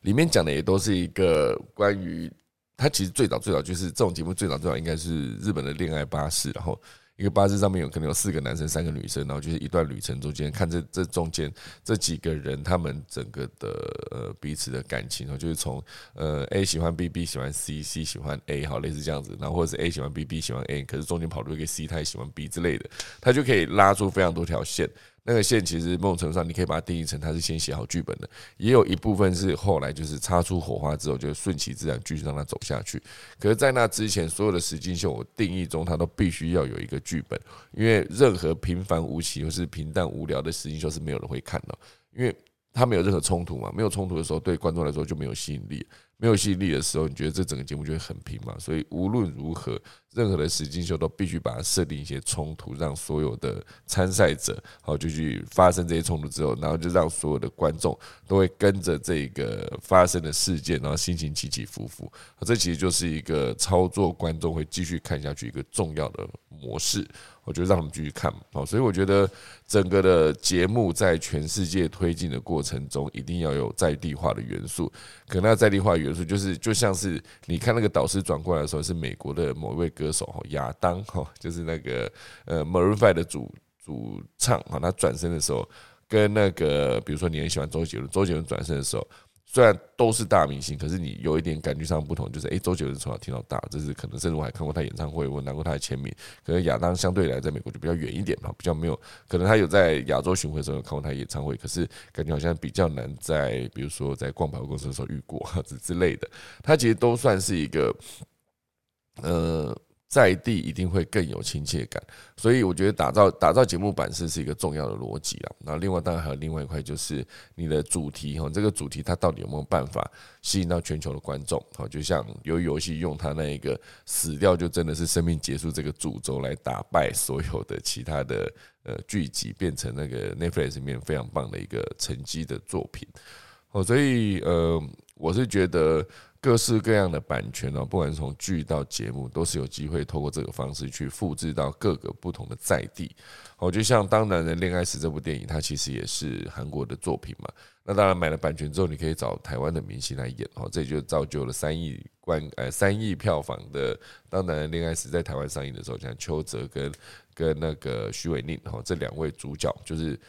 里面讲的也都是一个关于。它其实最早最早就是这种节目最早最早应该是日本的恋爱巴士，然后一个八字上面有可能有四个男生三个女生，然后就是一段旅程中间看这这中间这几个人他们整个的呃彼此的感情，然后就是从呃 A 喜欢 B，B 喜欢 C，C 喜欢 A，好类似这样子，然后或者是 A 喜欢 B，B 喜欢 A，可是中间跑出一个 C，他也喜欢 B 之类的，他就可以拉出非常多条线。那个线其实某种程度上，你可以把它定义成它是先写好剧本的，也有一部分是后来就是擦出火花之后，就顺其自然继续让它走下去。可是，在那之前，所有的实境秀我定义中，它都必须要有一个剧本，因为任何平凡无奇或是平淡无聊的实境秀是没有人会看的，因为它没有任何冲突嘛。没有冲突的时候，对观众来说就没有吸引力。没有吸引力的时候，你觉得这整个节目就会很平嘛？所以无论如何，任何的实境秀都必须把它设定一些冲突，让所有的参赛者好就去发生这些冲突之后，然后就让所有的观众都会跟着这个发生的事件，然后心情起起伏伏。这其实就是一个操作观众会继续看下去一个重要的模式。我就让他们继续看好，所以我觉得整个的节目在全世界推进的过程中，一定要有在地化的元素。可能在地化元素就是，就像是你看那个导师转过来的时候，是美国的某一位歌手哈，亚当哈，就是那个呃 Maroon Five 的主主唱哈，他转身的时候，跟那个比如说你很喜欢周杰伦，周杰伦转身的时候。虽然都是大明星，可是你有一点感觉上不同，就是诶，周杰伦从小听到大，这是可能，甚至我还看过他演唱会，我拿过他的签名。可能亚当相对来在美国就比较远一点嘛，比较没有，可能他有在亚洲巡回的时候有看过他演唱会，可是感觉好像比较难在，比如说在逛百货公司的时候遇过之 之类的。他其实都算是一个，呃。在地一定会更有亲切感，所以我觉得打造打造节目版式是一个重要的逻辑啊。那另外当然还有另外一块，就是你的主题哈，这个主题它到底有没有办法吸引到全球的观众？好，就像有游戏用它那一个死掉就真的是生命结束这个诅咒来打败所有的其他的呃剧集，变成那个 Netflix 里面非常棒的一个成绩的作品。哦，所以呃，我是觉得。各式各样的版权哦，不管是从剧到节目，都是有机会透过这个方式去复制到各个不同的在地。哦，就像《当男人恋爱时》这部电影，它其实也是韩国的作品嘛。那当然买了版权之后，你可以找台湾的明星来演哦，这就造就了三亿观呃三亿票房的《当男人恋爱时》在台湾上映的时候，像邱泽跟跟那个徐伟宁哈这两位主角，就是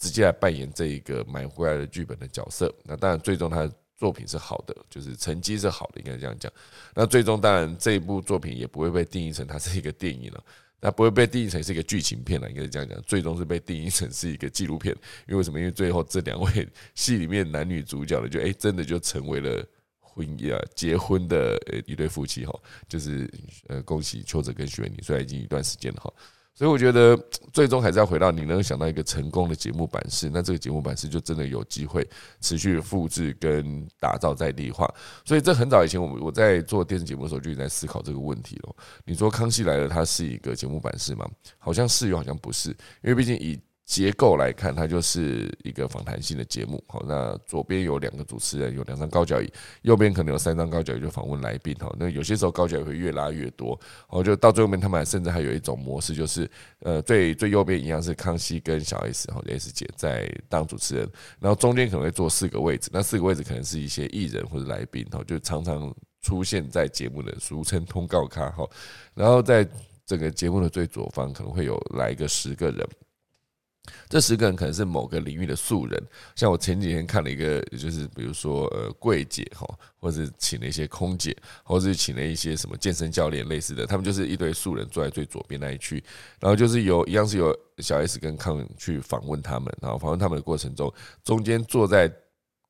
直接来扮演这一个买回来的剧本的角色。那当然，最终他。作品是好的，就是成绩是好的，应该这样讲。那最终当然这一部作品也不会被定义成它是一个电影了，那不会被定义成是一个剧情片了，应该是这样讲。最终是被定义成是一个纪录片，因为什么？因为最后这两位戏里面男女主角的，就哎真的就成为了婚姻啊结婚的呃一对夫妻哈，就是呃恭喜邱泽跟徐伟宁，虽然已经一段时间了哈。所以我觉得，最终还是要回到你能想到一个成功的节目版式，那这个节目版式就真的有机会持续复制跟打造在地化。所以这很早以前，我们我在做电视节目的时候就已经在思考这个问题了。你说《康熙来了》它是一个节目版式吗？好像是又好像不是，因为毕竟以结构来看，它就是一个访谈性的节目。好，那左边有两个主持人，有两张高脚椅，右边可能有三张高脚椅，就访问来宾。好，那有些时候高脚椅会越拉越多。好，就到最后面，他们甚至还有一种模式，就是呃，最最右边一样是康熙跟小 S，然后 S 姐在当主持人，然后中间可能会坐四个位置，那四个位置可能是一些艺人或者来宾。好，就常常出现在节目的俗称通告咖。哈，然后在整个节目的最左方可能会有来个十个人。这十个人可能是某个领域的素人，像我前几天看了一个，就是比如说呃柜姐哈，或者请了一些空姐，或者是请了一些什么健身教练类似的，他们就是一堆素人坐在最左边那一区，然后就是有一样是有小 S 跟康去访问他们，然后访问他们的过程中，中间坐在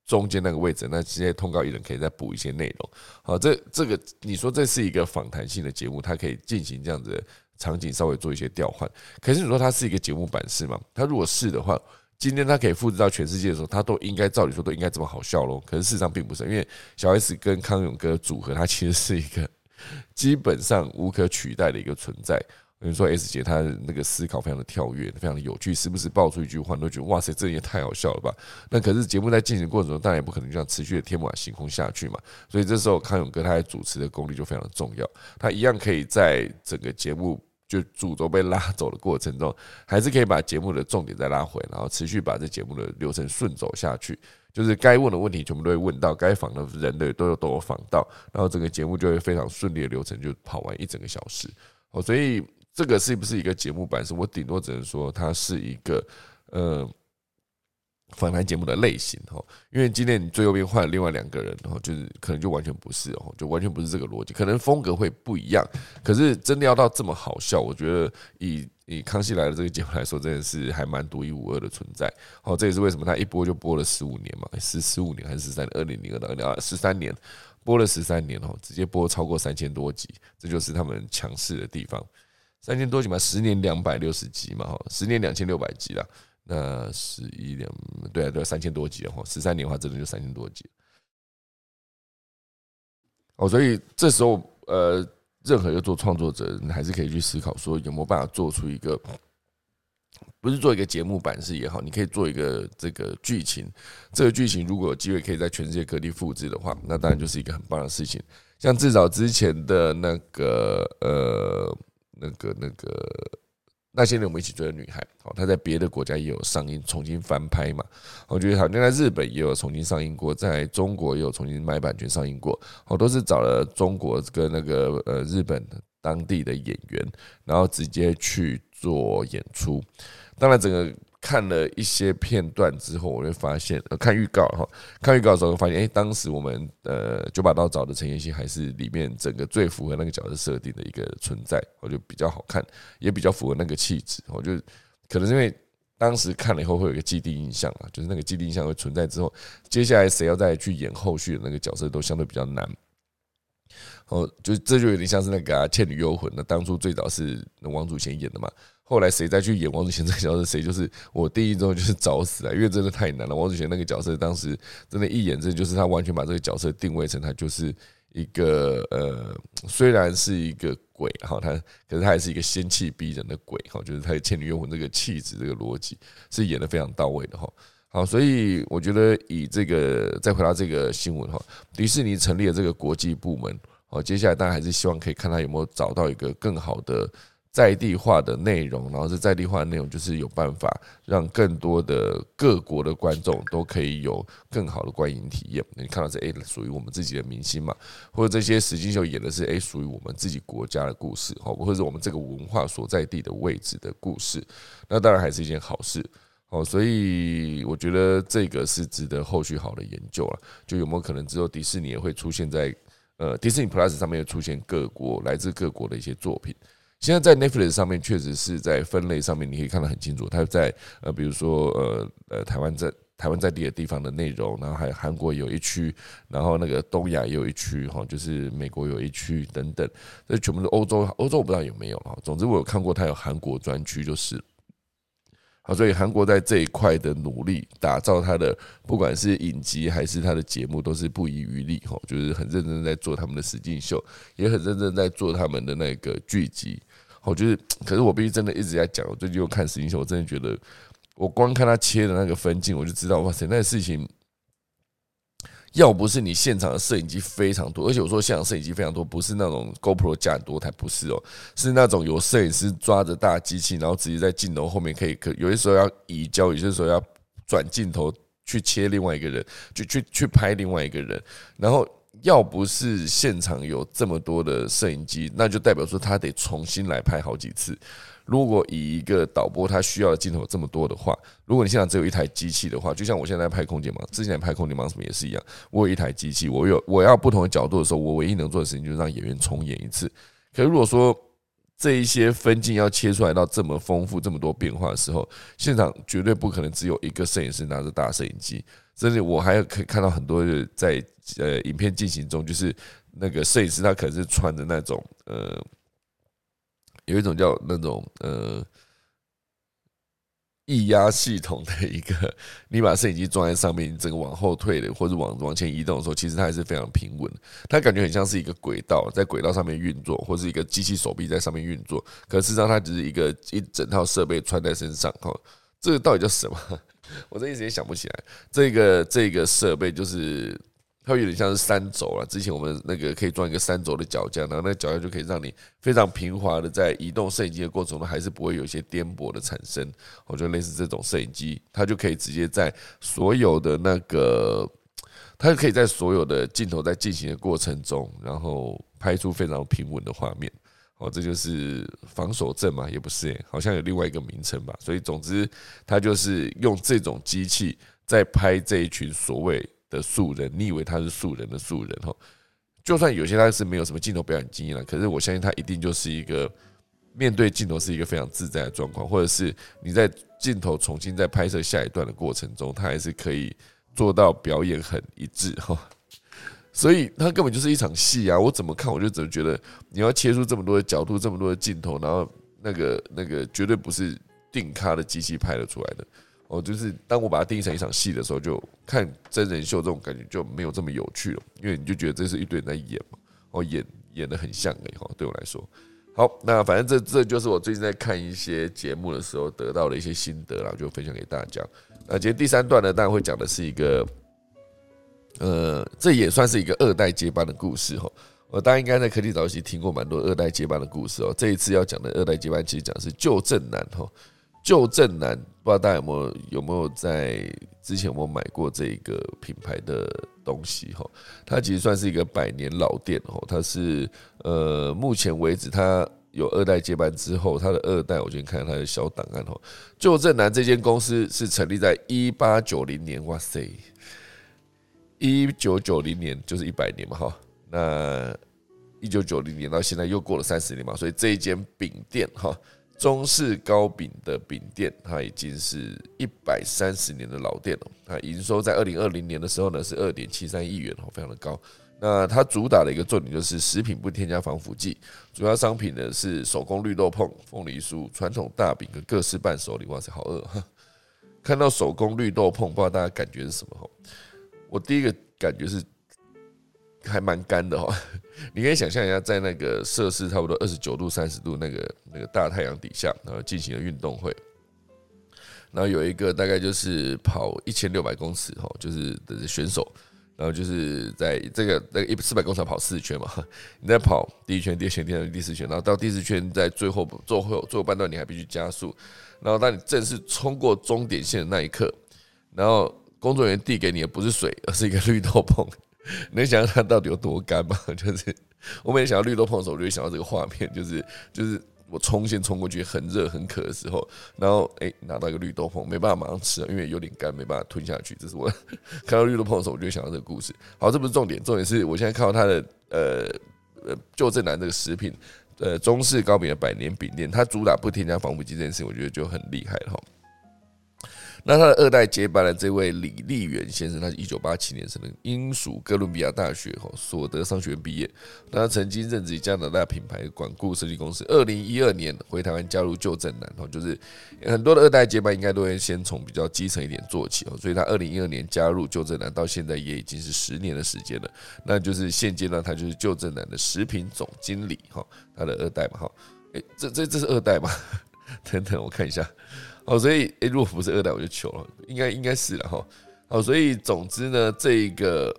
中间那个位置，那直接通告艺人可以再补一些内容。好，这这个你说这是一个访谈性的节目，它可以进行这样子。场景稍微做一些调换，可是你说它是一个节目版式吗？它如果是的话，今天它可以复制到全世界的时候，它都应该照理说都应该这么好笑咯。可是事实上并不是，因为小 S 跟康永哥组合，它其实是一个基本上无可取代的一个存在。比如说 S 姐，她那个思考非常的跳跃，非常的有趣，时不时爆出一句话，都觉得哇塞，这也太好笑了吧？那可是节目在进行过程中，当然也不可能这样持续的天马行空下去嘛。所以这时候康永哥他在主持的功力就非常重要，他一样可以在整个节目。就主轴被拉走的过程中，还是可以把节目的重点再拉回，然后持续把这节目的流程顺走下去。就是该问的问题全部都会问到，该访的人的都有都有访到，然后整个节目就会非常顺利的流程就跑完一整个小时。哦，所以这个是不是一个节目版式？我顶多只能说它是一个呃。访谈节目的类型哈，因为今天你最右边换了另外两个人然后，就是可能就完全不是哦，就完全不是这个逻辑，可能风格会不一样。可是真的要到这么好笑，我觉得以以康熙来了这个节目来说，真的是还蛮独一无二的存在。好，这也是为什么他一播就播了十五年嘛，十十五年还是十三年？二零零二到二零二十三年，播了十三年哦，直接播超过三千多集，这就是他们强势的地方。三千多集嘛，十年两百六十集嘛，哈，十年两千六百集了。那十一两，对啊，对，三千多集哈，十三年的话，真的就三千多集。哦，所以这时候，呃，任何一个做创作者，你还是可以去思考说有没有办法做出一个，不是做一个节目版式也好，你可以做一个这个剧情。这个剧情如果有机会可以在全世界各地复制的话，那当然就是一个很棒的事情。像至少之前的那个呃，那个那个。那些年我们一起追的女孩，哦，她在别的国家也有上映，重新翻拍嘛。我觉得好像在日本也有重新上映过，在中国也有重新买版权上映过。哦，都是找了中国跟那个呃日本当地的演员，然后直接去做演出。当然，整个。看了一些片段之后，我会发现，呃，看预告哈，看预告的时候发现，哎，当时我们呃九把刀找的陈妍希还是里面整个最符合那个角色设定的一个存在，我觉得比较好看，也比较符合那个气质。我就可能是因为当时看了以后会有一个既定印象啊，就是那个既定印象会存在之后，接下来谁要再去演后续的那个角色都相对比较难。哦，就这就有点像是那个《倩女幽魂》，那当初最早是王祖贤演的嘛。后来谁再去演王祖贤这个角色，谁就是我第一种就是找死啊！因为真的太难了。王祖贤那个角色当时真的，一演这就是他完全把这个角色定位成他就是一个呃，虽然是一个鬼哈，他可是他还是一个仙气逼人的鬼哈，就是他的倩女幽魂这个气质这个逻辑是演的非常到位的哈。好，所以我觉得以这个再回到这个新闻哈，迪士尼成立了这个国际部门，好，接下来大家还是希望可以看他有没有找到一个更好的。在地化的内容，然后是在地化的内容，就是有办法让更多的各国的观众都可以有更好的观影体验。你看到是诶，属于我们自己的明星嘛，或者这些实境秀演的是诶，属于我们自己国家的故事，哦，或者是我们这个文化所在地的位置的故事，那当然还是一件好事。哦，所以我觉得这个是值得后续好的研究了。就有没有可能之后迪士尼也会出现在呃迪士尼 Plus 上面出现各国来自各国的一些作品。现在在 Netflix 上面，确实是在分类上面，你可以看得很清楚。它在呃，比如说呃呃，台湾在台湾在地的地方的内容，然后还有韩国有一区，然后那个东亚也有一区哈，就是美国有一区等等，这全部是欧洲。欧洲我不知道有没有哈，总之我有看过它有韩国专区，就是。好，所以韩国在这一块的努力，打造它的不管是影集还是它的节目，都是不遗余力哈，就是很认真在做他们的实境秀，也很认真在做他们的那个剧集。我觉得，可是我必须真的一直在讲，我最近又看实境秀，我真的觉得，我光看他切的那个分镜，我就知道，哇塞，那个事情。要不是你现场的摄影机非常多，而且我说现场摄影机非常多，不是那种 GoPro 架很多台，不是哦，是那种有摄影师抓着大机器，然后直接在镜头后面可以，可有些时候要移焦，有些时候要转镜头去切另外一个人，去去去拍另外一个人。然后要不是现场有这么多的摄影机，那就代表说他得重新来拍好几次。如果以一个导播他需要的镜头这么多的话，如果你现场只有一台机器的话，就像我现在拍空间嘛，之前拍空间忙什么也是一样，我有一台机器，我有我要不同的角度的时候，我唯一能做的事情就是让演员重演一次。可如果说这一些分镜要切出来到这么丰富、这么多变化的时候，现场绝对不可能只有一个摄影师拿着大摄影机，甚至我还可以看到很多在呃影片进行中，就是那个摄影师他可能是穿的那种呃。有一种叫那种呃液压系统的一个，你把摄影机装在上面，你整个往后退的或者往往前移动的时候，其实它还是非常平稳。它感觉很像是一个轨道在轨道上面运作，或是一个机器手臂在上面运作。可事实上，它只是一个一整套设备穿在身上。哈，这个到底叫什么？我这一时也想不起来。这个这个设备就是。它有点像是三轴啊，之前我们那个可以装一个三轴的脚架，然后那个脚架就可以让你非常平滑的在移动摄影机的过程中，还是不会有一些颠簸的产生。我觉得类似这种摄影机，它就可以直接在所有的那个，它就可以在所有的镜头在进行的过程中，然后拍出非常平稳的画面。哦，这就是防守阵嘛，也不是，好像有另外一个名称吧。所以总之，它就是用这种机器在拍这一群所谓。的素人，你以为他是素人的素人哈？就算有些他是没有什么镜头表演经验了，可是我相信他一定就是一个面对镜头是一个非常自在的状况，或者是你在镜头重新在拍摄下一段的过程中，他还是可以做到表演很一致哈。所以他根本就是一场戏啊！我怎么看我就怎么觉得，你要切出这么多的角度，这么多的镜头，然后那个那个绝对不是定咖的机器拍的出来的。哦，就是当我把它定义成一场戏的时候，就看真人秀这种感觉就没有这么有趣了，因为你就觉得这是一堆人在演嘛，哦，演演的很像哎哈，对我来说。好，那反正这这就是我最近在看一些节目的时候得到的一些心得啦，就分享给大家。那今天第三段呢，当然会讲的是一个，呃，这也算是一个二代接班的故事哈。我大家应该在科技早期听过蛮多二代接班的故事哦。这一次要讲的二代接班，其实讲的是旧正男哈。旧正南，不知道大家有没有有没有在之前有没有买过这个品牌的东西哈？它其实算是一个百年老店哦。它是呃，目前为止它有二代接班之后，它的二代我先看它的小档案哦。旧正南这间公司是成立在一八九零年，哇塞，一九九零年就是一百年嘛哈。那一九九零年到现在又过了三十年嘛，所以这一间饼店哈。中式糕饼的饼店，它已经是一百三十年的老店了。它营收在二零二零年的时候呢，是二点七三亿元哦，非常的高。那它主打的一个重点就是食品不添加防腐剂，主要商品呢是手工绿豆碰、凤梨酥、传统大饼跟各式伴手礼。哇塞，好饿！看到手工绿豆碰，不知道大家感觉是什么？哈，我第一个感觉是。还蛮干的哈，你可以想象一下，在那个摄氏差不多二十九度、三十度那个那个大太阳底下，然后进行了运动会，然后有一个大概就是跑一千六百公尺哈，就是的选手，然后就是在这个那个一四百公尺跑四圈嘛，你在跑第一圈、第二圈、第三圈、第四圈，然后到第四圈在最后最后最后半段你还必须加速，然后当你正式冲过终点线的那一刻，然后工作人员递给你的不是水，而是一个绿豆碰。能想象它到底有多干吗？就是我每天想到绿豆碰的时候，我就会想到这个画面，就是就是我冲线冲过去，很热很渴的时候，然后哎拿到一个绿豆碰，没办法马上吃，因为有点干，没办法吞下去。这是我 看到绿豆碰的时候，我就想到这个故事。好，这不是重点，重点是我现在看到它的呃呃就正南这个食品，呃中式糕饼的百年饼店，它主打不添加防腐剂这件事，我觉得就很厉害了哈。那他的二代接班的这位李立元先生，他是一九八七年生的，英属哥伦比亚大学哈所得商学院毕业。那他曾经任职加拿大品牌管顾设计公司。二零一二年回台湾加入旧正南哈，就是很多的二代接班应该都会先从比较基层一点做起哦。所以他二零一二年加入旧正南，到现在也已经是十年的时间了。那就是现阶段他就是旧正南的食品总经理哈，他的二代嘛哈。诶，这这这是二代吗？等等，我看一下。哦，所以诶，如果不是二代，我就求了，应该应该是了哈。好，所以总之呢，这一个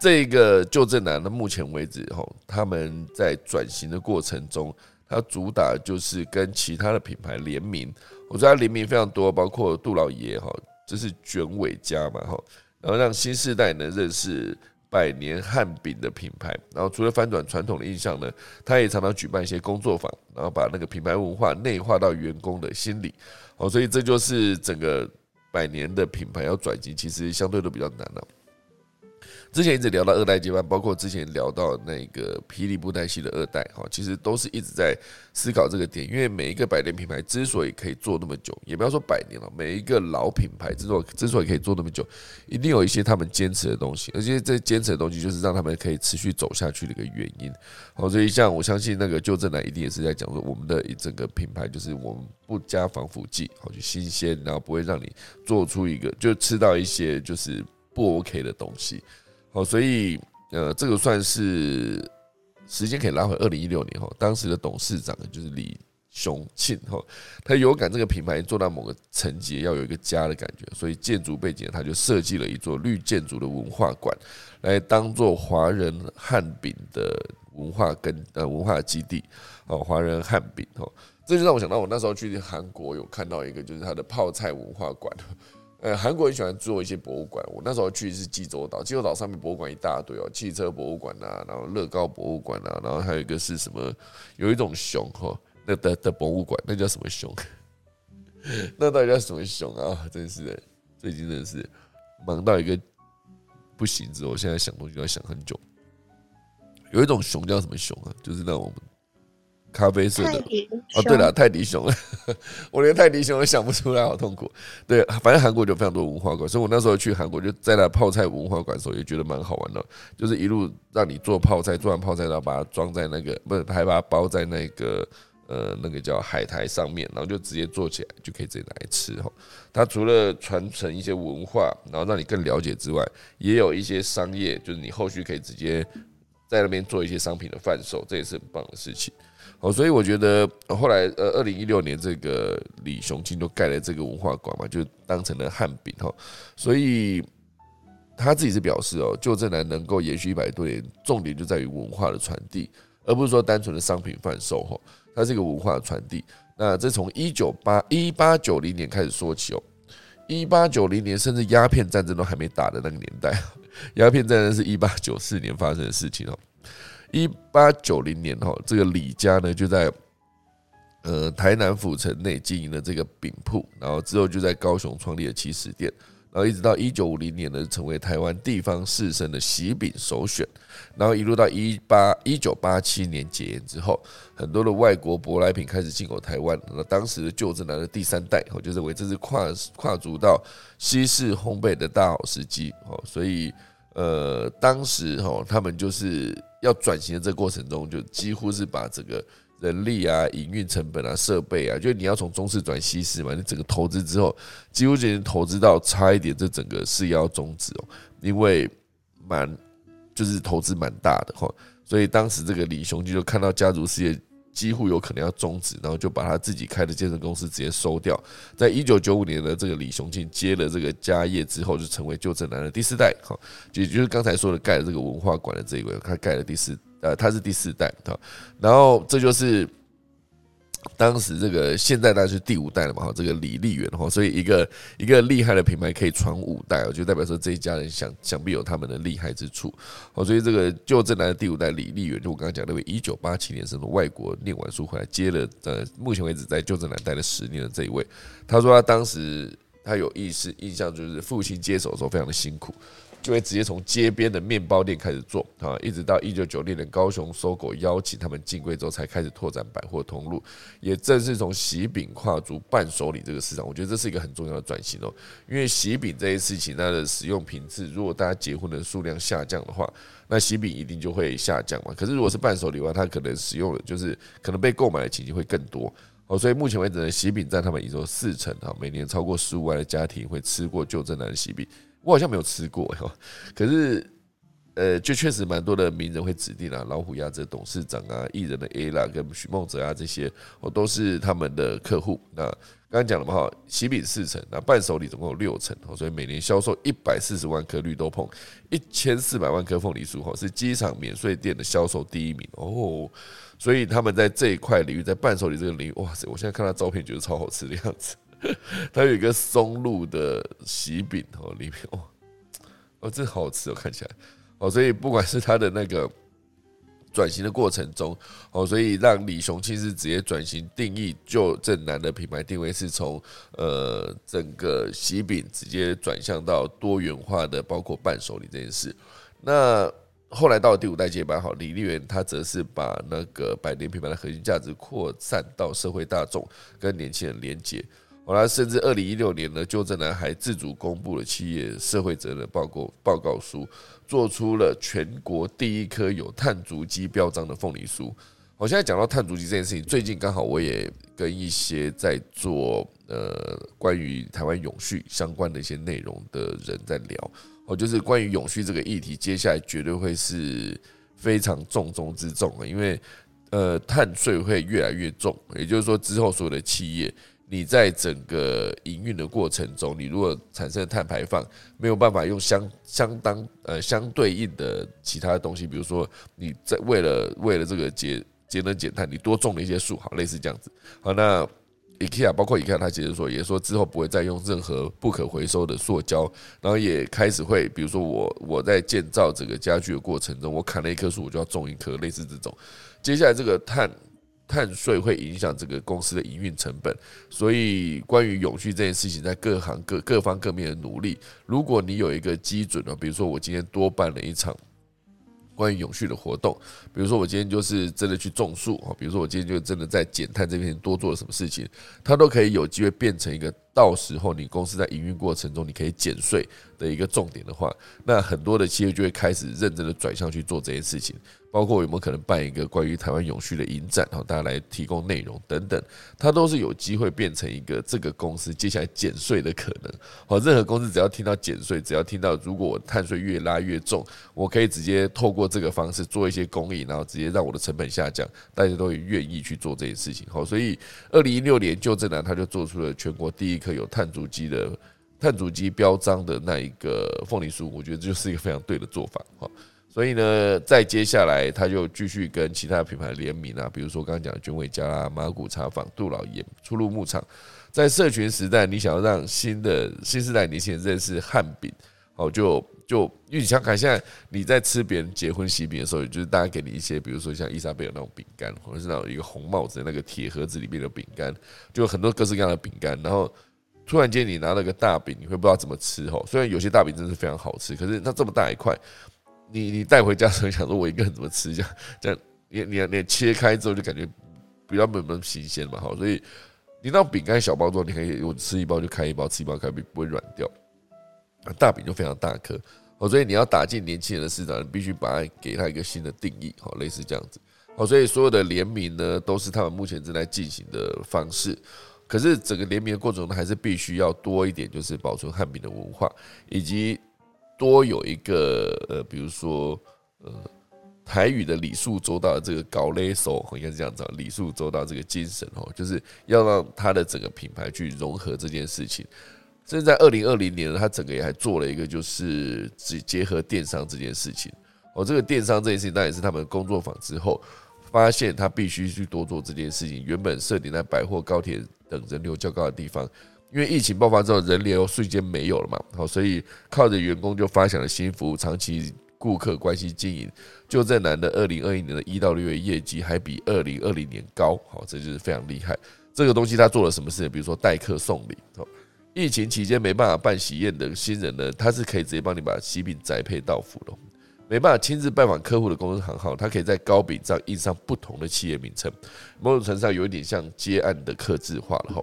这个旧正南的目前为止哈，他们在转型的过程中，他主打就是跟其他的品牌联名。我觉得联名非常多，包括杜老爷哈，这是卷尾家嘛哈，然后让新时代能认识。百年汉饼的品牌，然后除了翻转传统的印象呢，他也常常举办一些工作坊，然后把那个品牌文化内化到员工的心里。哦，所以这就是整个百年的品牌要转型，其实相对都比较难了。之前一直聊到二代接班，包括之前聊到那个霹雳布袋戏的二代，哈，其实都是一直在思考这个点。因为每一个百年品牌之所以可以做那么久，也不要说百年了，每一个老品牌之所之所以可以做那么久，一定有一些他们坚持的东西，而且这坚持的东西就是让他们可以持续走下去的一个原因。好，所以像我相信那个旧正男一定也是在讲说，我们的一整个品牌就是我们不加防腐剂，好就新鲜，然后不会让你做出一个就吃到一些就是不 OK 的东西。哦，所以呃，这个算是时间可以拉回二零一六年哈，当时的董事长就是李雄庆哈，他有感这个品牌做到某个层级要有一个家的感觉，所以建筑背景他就设计了一座绿建筑的文化馆，来当做华人汉饼的文化跟呃文化基地哦，华人汉饼哦，这就让我想到我那时候去韩国有看到一个就是他的泡菜文化馆。呃，韩国人喜欢做一些博物馆。我那时候去是济州岛，济州岛上面博物馆一大堆哦，汽车博物馆啊，然后乐高博物馆啊，然后还有一个是什么？有一种熊哈，那的的博物馆，那叫什么熊？那到底叫什么熊啊？真是的，最近真的是忙到一个不行之后，现在想东西都要想很久。有一种熊叫什么熊啊？就是那种。咖啡色的哦，对了，泰迪熊，我连泰迪熊都想不出来，好痛苦。对，反正韩国就非常多文化馆，所以我那时候去韩国就在那泡菜文化馆的时候，也觉得蛮好玩的。就是一路让你做泡菜，做完泡菜然后把它装在那个，不是还把它包在那个呃那个叫海苔上面，然后就直接做起来，就可以直接拿来吃哈。它除了传承一些文化，然后让你更了解之外，也有一些商业，就是你后续可以直接。在那边做一些商品的贩售，这也是很棒的事情。哦，所以我觉得后来呃，二零一六年这个李雄清就盖了这个文化馆嘛，就当成了汉饼哈。所以他自己是表示哦，旧正南能够延续一百多年，重点就在于文化的传递，而不是说单纯的商品贩售哈。它是一个文化的传递。那这从一九八一八九零年开始说起哦，一八九零年甚至鸦片战争都还没打的那个年代，鸦片战争是一八九四年发生的事情哦。一八九零年哈，这个李家呢就在呃台南府城内经营了这个饼铺，然后之后就在高雄创立了起始店，然后一直到一九五零年呢，成为台湾地方士绅的喜饼首选，然后一路到一八一九八七年解严之后，很多的外国舶来品开始进口台湾，那当时的旧政南的第三代，我就认为这是跨跨足到西式烘焙的大好时机哦，所以呃当时哈他们就是。要转型的这个过程中，就几乎是把这个人力啊、营运成本啊、设备啊，就你要从中式转西式嘛，你整个投资之后，几乎就已经投资到差一点，这整个事业要终止哦，因为蛮就是投资蛮大的哈，所以当时这个李雄基就看到家族事业。几乎有可能要终止，然后就把他自己开的健身公司直接收掉。在一九九五年的这个李雄庆接了这个家业之后，就成为旧正南的第四代，哈，也就是刚才说的盖了这个文化馆的这一位，他盖了第四，呃，他是第四代，哈，然后这就是。当时这个现在当然是第五代了嘛哈，这个李丽媛哈，所以一个一个厉害的品牌可以传五代，就代表说这一家人想想必有他们的厉害之处哦。所以这个就正来的第五代李丽媛，就我刚刚讲那位一九八七年生的外国念完书回来接了，呃，目前为止在旧正南待了十年的这一位，他说他当时他有意识印象就是父亲接手的时候非常的辛苦。就会直接从街边的面包店开始做啊，一直到一九九六年高雄搜狗邀请他们进贵州，才开始拓展百货通路。也正是从喜饼跨足伴手礼这个市场，我觉得这是一个很重要的转型哦。因为喜饼这些事情，它的使用频次，如果大家结婚的数量下降的话，那喜饼一定就会下降嘛。可是如果是伴手礼的话，它可能使用的就是可能被购买的情形会更多哦。所以目前为止呢，喜饼占他们营收四成啊，每年超过十五万的家庭会吃过旧正南的喜饼。我好像没有吃过哈，可是，呃，就确实蛮多的名人会指定啊，老虎鸭这董事长啊，艺人的 A 啦，跟许梦哲啊这些，我都是他们的客户。那刚刚讲了嘛哈，喜饼四成，那伴手礼总共有六成，所以每年销售一百四十万颗绿豆碰，一千四百万颗凤梨酥，哈，是机场免税店的销售第一名哦。所以他们在这一块领域，在伴手礼这个领域，哇塞，我现在看到照片，觉得超好吃的样子。它有一个松露的喜饼哦，里面哦，哦，这好吃哦，看起来哦，所以不管是它的那个转型的过程中哦，所以让李雄庆是直接转型定义，就正南的品牌定位是从呃整个喜饼直接转向到多元化的，包括伴手礼这件事。那后来到第五代接班，好，李丽媛他则是把那个百年品牌的核心价值扩散到社会大众跟年轻人连接。后来，甚至二零一六年呢，旧正南还自主公布了企业社会责任报告报告书，做出了全国第一颗有碳足迹标章的凤梨酥。我现在讲到碳足迹这件事情，最近刚好我也跟一些在做呃关于台湾永续相关的一些内容的人在聊，哦，就是关于永续这个议题，接下来绝对会是非常重中之重啊，因为呃碳税会越来越重，也就是说之后所有的企业。你在整个营运的过程中，你如果产生碳排放，没有办法用相相当呃相对应的其他的东西，比如说你在为了为了这个节节能减碳，你多种了一些树，好类似这样子。好，那 IKEA 包括 IKEA，他其实说也说之后不会再用任何不可回收的塑胶，然后也开始会，比如说我我在建造这个家具的过程中，我砍了一棵树，我就要种一棵，类似这种。接下来这个碳。碳税会影响这个公司的营运成本，所以关于永续这件事情，在各行各各方各面的努力，如果你有一个基准呢，比如说我今天多办了一场关于永续的活动，比如说我今天就是真的去种树啊，比如说我今天就真的在减碳这边多做了什么事情，它都可以有机会变成一个到时候你公司在营运过程中你可以减税的一个重点的话，那很多的企业就会开始认真的转向去做这件事情。包括有没有可能办一个关于台湾永续的影展，然后大家来提供内容等等，它都是有机会变成一个这个公司接下来减税的可能。好，任何公司只要听到减税，只要听到如果我碳税越拉越重，我可以直接透过这个方式做一些公益，然后直接让我的成本下降，大家都会愿意去做这件事情。好，所以二零一六年旧正南他就做出了全国第一颗有碳足迹的碳足迹标章的那一个凤梨酥，我觉得这就是一个非常对的做法。好。所以呢，再接下来他就继续跟其他品牌联名啊，比如说刚刚讲的君伟家啦、马古茶坊、杜老爷、出入牧场，在社群时代，你想要让新的新时代年轻人认识汉饼，哦，就就因为你想看现在你在吃别人结婚喜饼的时候，就是大家给你一些，比如说像伊莎贝尔那种饼干，或者是那种一个红帽子那个铁盒子里面的饼干，就很多各式各样的饼干，然后突然间你拿了个大饼，你会不知道怎么吃吼。虽然有些大饼真的是非常好吃，可是它这么大一块。你你带回家时候想说，我一个人怎么吃？这样这样，你你你切开之后就感觉比较没那么新鲜嘛，好，所以你那饼干小包装，你可以我吃一包就开一包，吃一包开，不不会软掉。大饼就非常大颗，哦，所以你要打进年轻人的市场，你必须把它给他一个新的定义，好，类似这样子，好，所以所有的联名呢，都是他们目前正在进行的方式。可是整个联名的过程中，还是必须要多一点，就是保存汉饼的文化以及。多有一个呃，比如说呃，台语的礼数周到的这个搞勒手，应该是这样子，礼数周到这个精神哦，就是要让他的整个品牌去融合这件事情。甚至在二零二零年，他整个也还做了一个，就是只结合电商这件事情。哦，这个电商这件事情，那也是他们工作坊之后发现，他必须去多做这件事情。原本设定在百货、高铁等人流较高的地方。因为疫情爆发之后，人流瞬间没有了嘛，好，所以靠着员工就发想了新服务，长期顾客关系经营。就这男的二零二一年的一到六月业绩还比二零二零年高，好，这就是非常厉害。这个东西他做了什么事情？比如说代客送礼，哦，疫情期间没办法办喜宴的新人呢，他是可以直接帮你把喜饼宅配到府的。没办法亲自拜访客户的公司行号，他可以在高饼上印上不同的企业名称，某种程度上有一点像接案的刻字化了哈。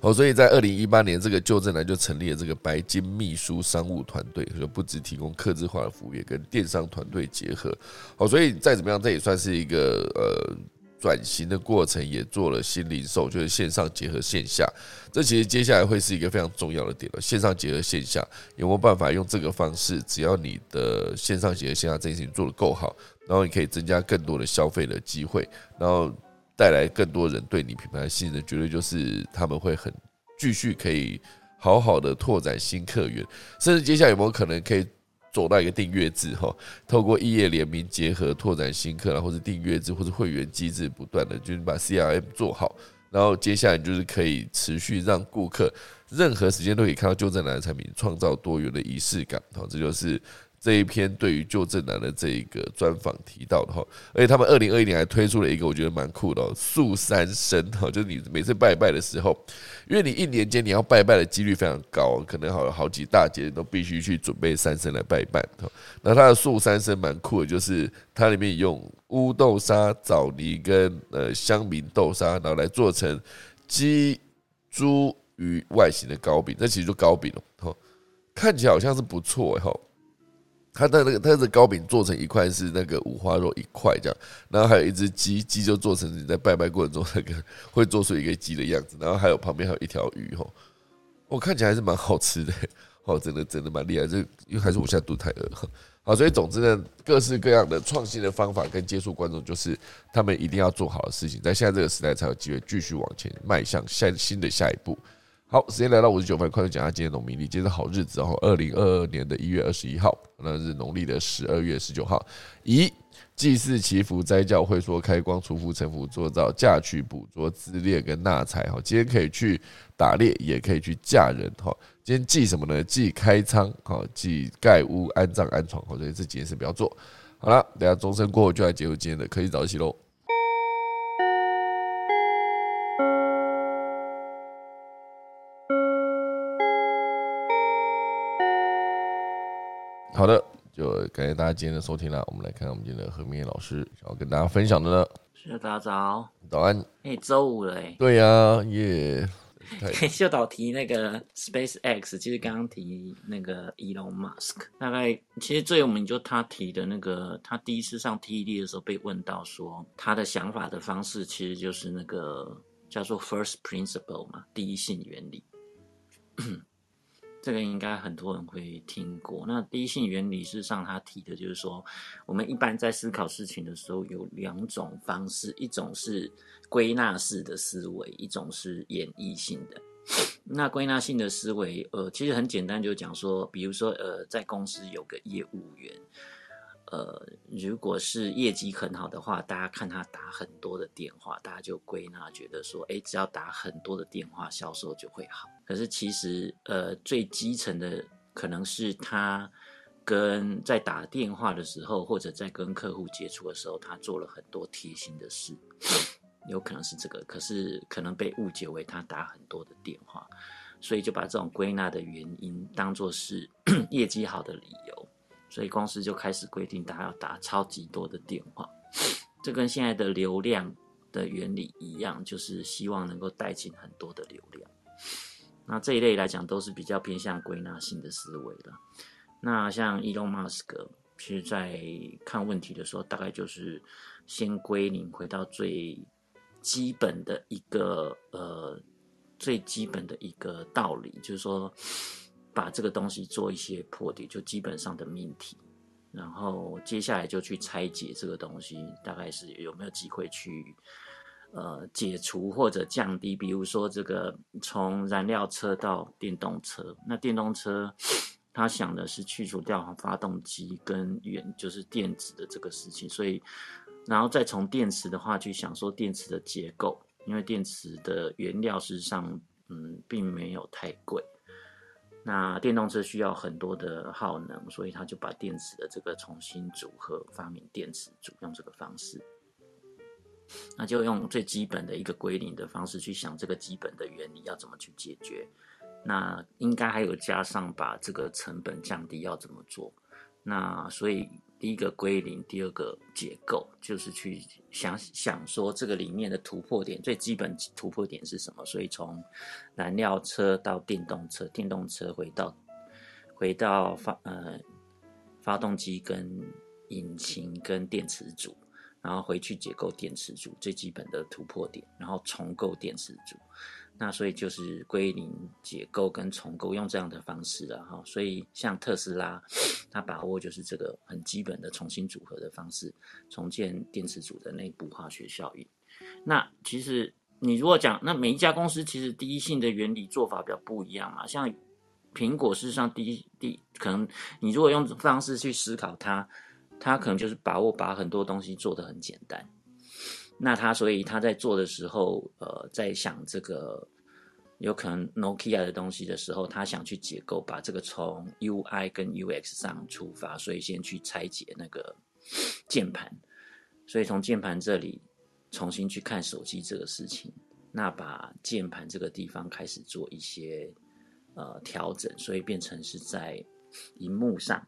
好，所以在二零一八年，这个旧正南就成立了这个白金秘书商务团队，就不止提供刻字化的服务，也跟电商团队结合。好，所以再怎么样，这也算是一个呃转型的过程，也做了新零售，就是线上结合线下。这其实接下来会是一个非常重要的点了。线上结合线下，有没有办法用这个方式？只要你的线上结合线下这件事情做得够好，然后你可以增加更多的消费的机会，然后。带来更多人对你品牌的信任，绝对就是他们会很继续可以好好的拓展新客源，甚至接下来有没有可能可以走到一个订阅制哈？透过异业联名结合拓展新客，然后是订阅制或是会员机制，不断的就是把 CRM 做好，然后接下来就是可以持续让顾客任何时间都可以看到旧正南的产品，创造多元的仪式感。好，这就是。这一篇对于旧正南的这一个专访提到的哈，而且他们二零二一年还推出了一个我觉得蛮酷的，素三生哈，就是你每次拜拜的时候，因为你一年间你要拜拜的几率非常高，可能好好几大节都必须去准备三生来拜拜哈。那它的素三生蛮酷的，就是它里面用乌豆沙、枣泥跟呃香明豆沙，然后来做成鸡、猪、鱼外形的糕饼，这其实就糕饼了哈，看起来好像是不错哈。它的那个，它的糕饼做成一块是那个五花肉一块这样，然后还有一只鸡，鸡就做成你在拜拜过程中那个会做出一个鸡的样子，然后还有旁边还有一条鱼吼，我看起来还是蛮好吃的，哦，真的真的蛮厉害，这因为还是我现在读太饿，好，所以总之呢，各式各样的创新的方法跟接触观众，就是他们一定要做好的事情，在现在这个时代才有机会继续往前迈向下新的下一步。好，时间来到五十九分，快速讲下今天农民历。今天是好日子哦，二零二二年的一月二十一号，那是农历的十二月十九号。以祭祀祈福斋教会说开光除福成福做造嫁娶捕捉自猎跟纳财哈。今天可以去打猎，也可以去嫁人哈。今天祭什么呢？祭开仓哈，祭盖屋安葬安床哈。所以这几件事不要做。好了，等下钟声过后就来结束今天的科技早起喽。好的，就感谢大家今天的收听了。我们来看看我们今天的何明老师想要跟大家分享的呢。是大家早，早安。哎，周五了哎。对呀，耶，秀导 提那个 Space X，其实刚刚提那个 Elon Musk，大概其实最有名就他提的那个，他第一次上 TED 的时候被问到说他的想法的方式，其实就是那个叫做 First Principle 嘛，第一性原理。这个应该很多人会听过。那第一性原理是上他提的就是说，我们一般在思考事情的时候有两种方式，一种是归纳式的思维，一种是演绎性的。那归纳性的思维，呃，其实很简单，就讲说，比如说，呃，在公司有个业务员。呃，如果是业绩很好的话，大家看他打很多的电话，大家就归纳觉得说，哎，只要打很多的电话，销售就会好。可是其实，呃，最基层的可能是他跟在打电话的时候，或者在跟客户接触的时候，他做了很多贴心的事，有可能是这个。可是可能被误解为他打很多的电话，所以就把这种归纳的原因当做是 业绩好的理由。所以公司就开始规定，大家要打超级多的电话。这跟现在的流量的原理一样，就是希望能够带进很多的流量。那这一类来讲，都是比较偏向归纳性的思维了。那像 Elon Musk，其实在看问题的时候，大概就是先归零，回到最基本的一个呃最基本的一个道理，就是说。把这个东西做一些破题，就基本上的命题，然后接下来就去拆解这个东西，大概是有没有机会去呃解除或者降低，比如说这个从燃料车到电动车，那电动车他想的是去除掉发动机跟原就是电子的这个事情，所以然后再从电池的话去想说电池的结构，因为电池的原料事实上嗯并没有太贵。那电动车需要很多的耗能，所以他就把电池的这个重新组合，发明电池组，用这个方式。那就用最基本的一个归零的方式去想这个基本的原理要怎么去解决。那应该还有加上把这个成本降低要怎么做？那所以。第一个归零，第二个解构，就是去想想说这个里面的突破点，最基本突破点是什么？所以从燃料车到电动车，电动车回到回到发呃发动机跟引擎跟电池组，然后回去解构电池组最基本的突破点，然后重构电池组。那所以就是归零、解构跟重构，用这样的方式了哈。所以像特斯拉，它把握就是这个很基本的重新组合的方式，重建电池组的内部化学效应。那其实你如果讲，那每一家公司其实第一性的原理做法比较不一样嘛。像苹果事实上第一第可能你如果用方式去思考它，它可能就是把握把很多东西做得很简单。那他所以他在做的时候，呃，在想这个有可能 Nokia 的东西的时候，他想去解构，把这个从 UI 跟 UX 上出发，所以先去拆解那个键盘，所以从键盘这里重新去看手机这个事情，那把键盘这个地方开始做一些呃调整，所以变成是在荧幕上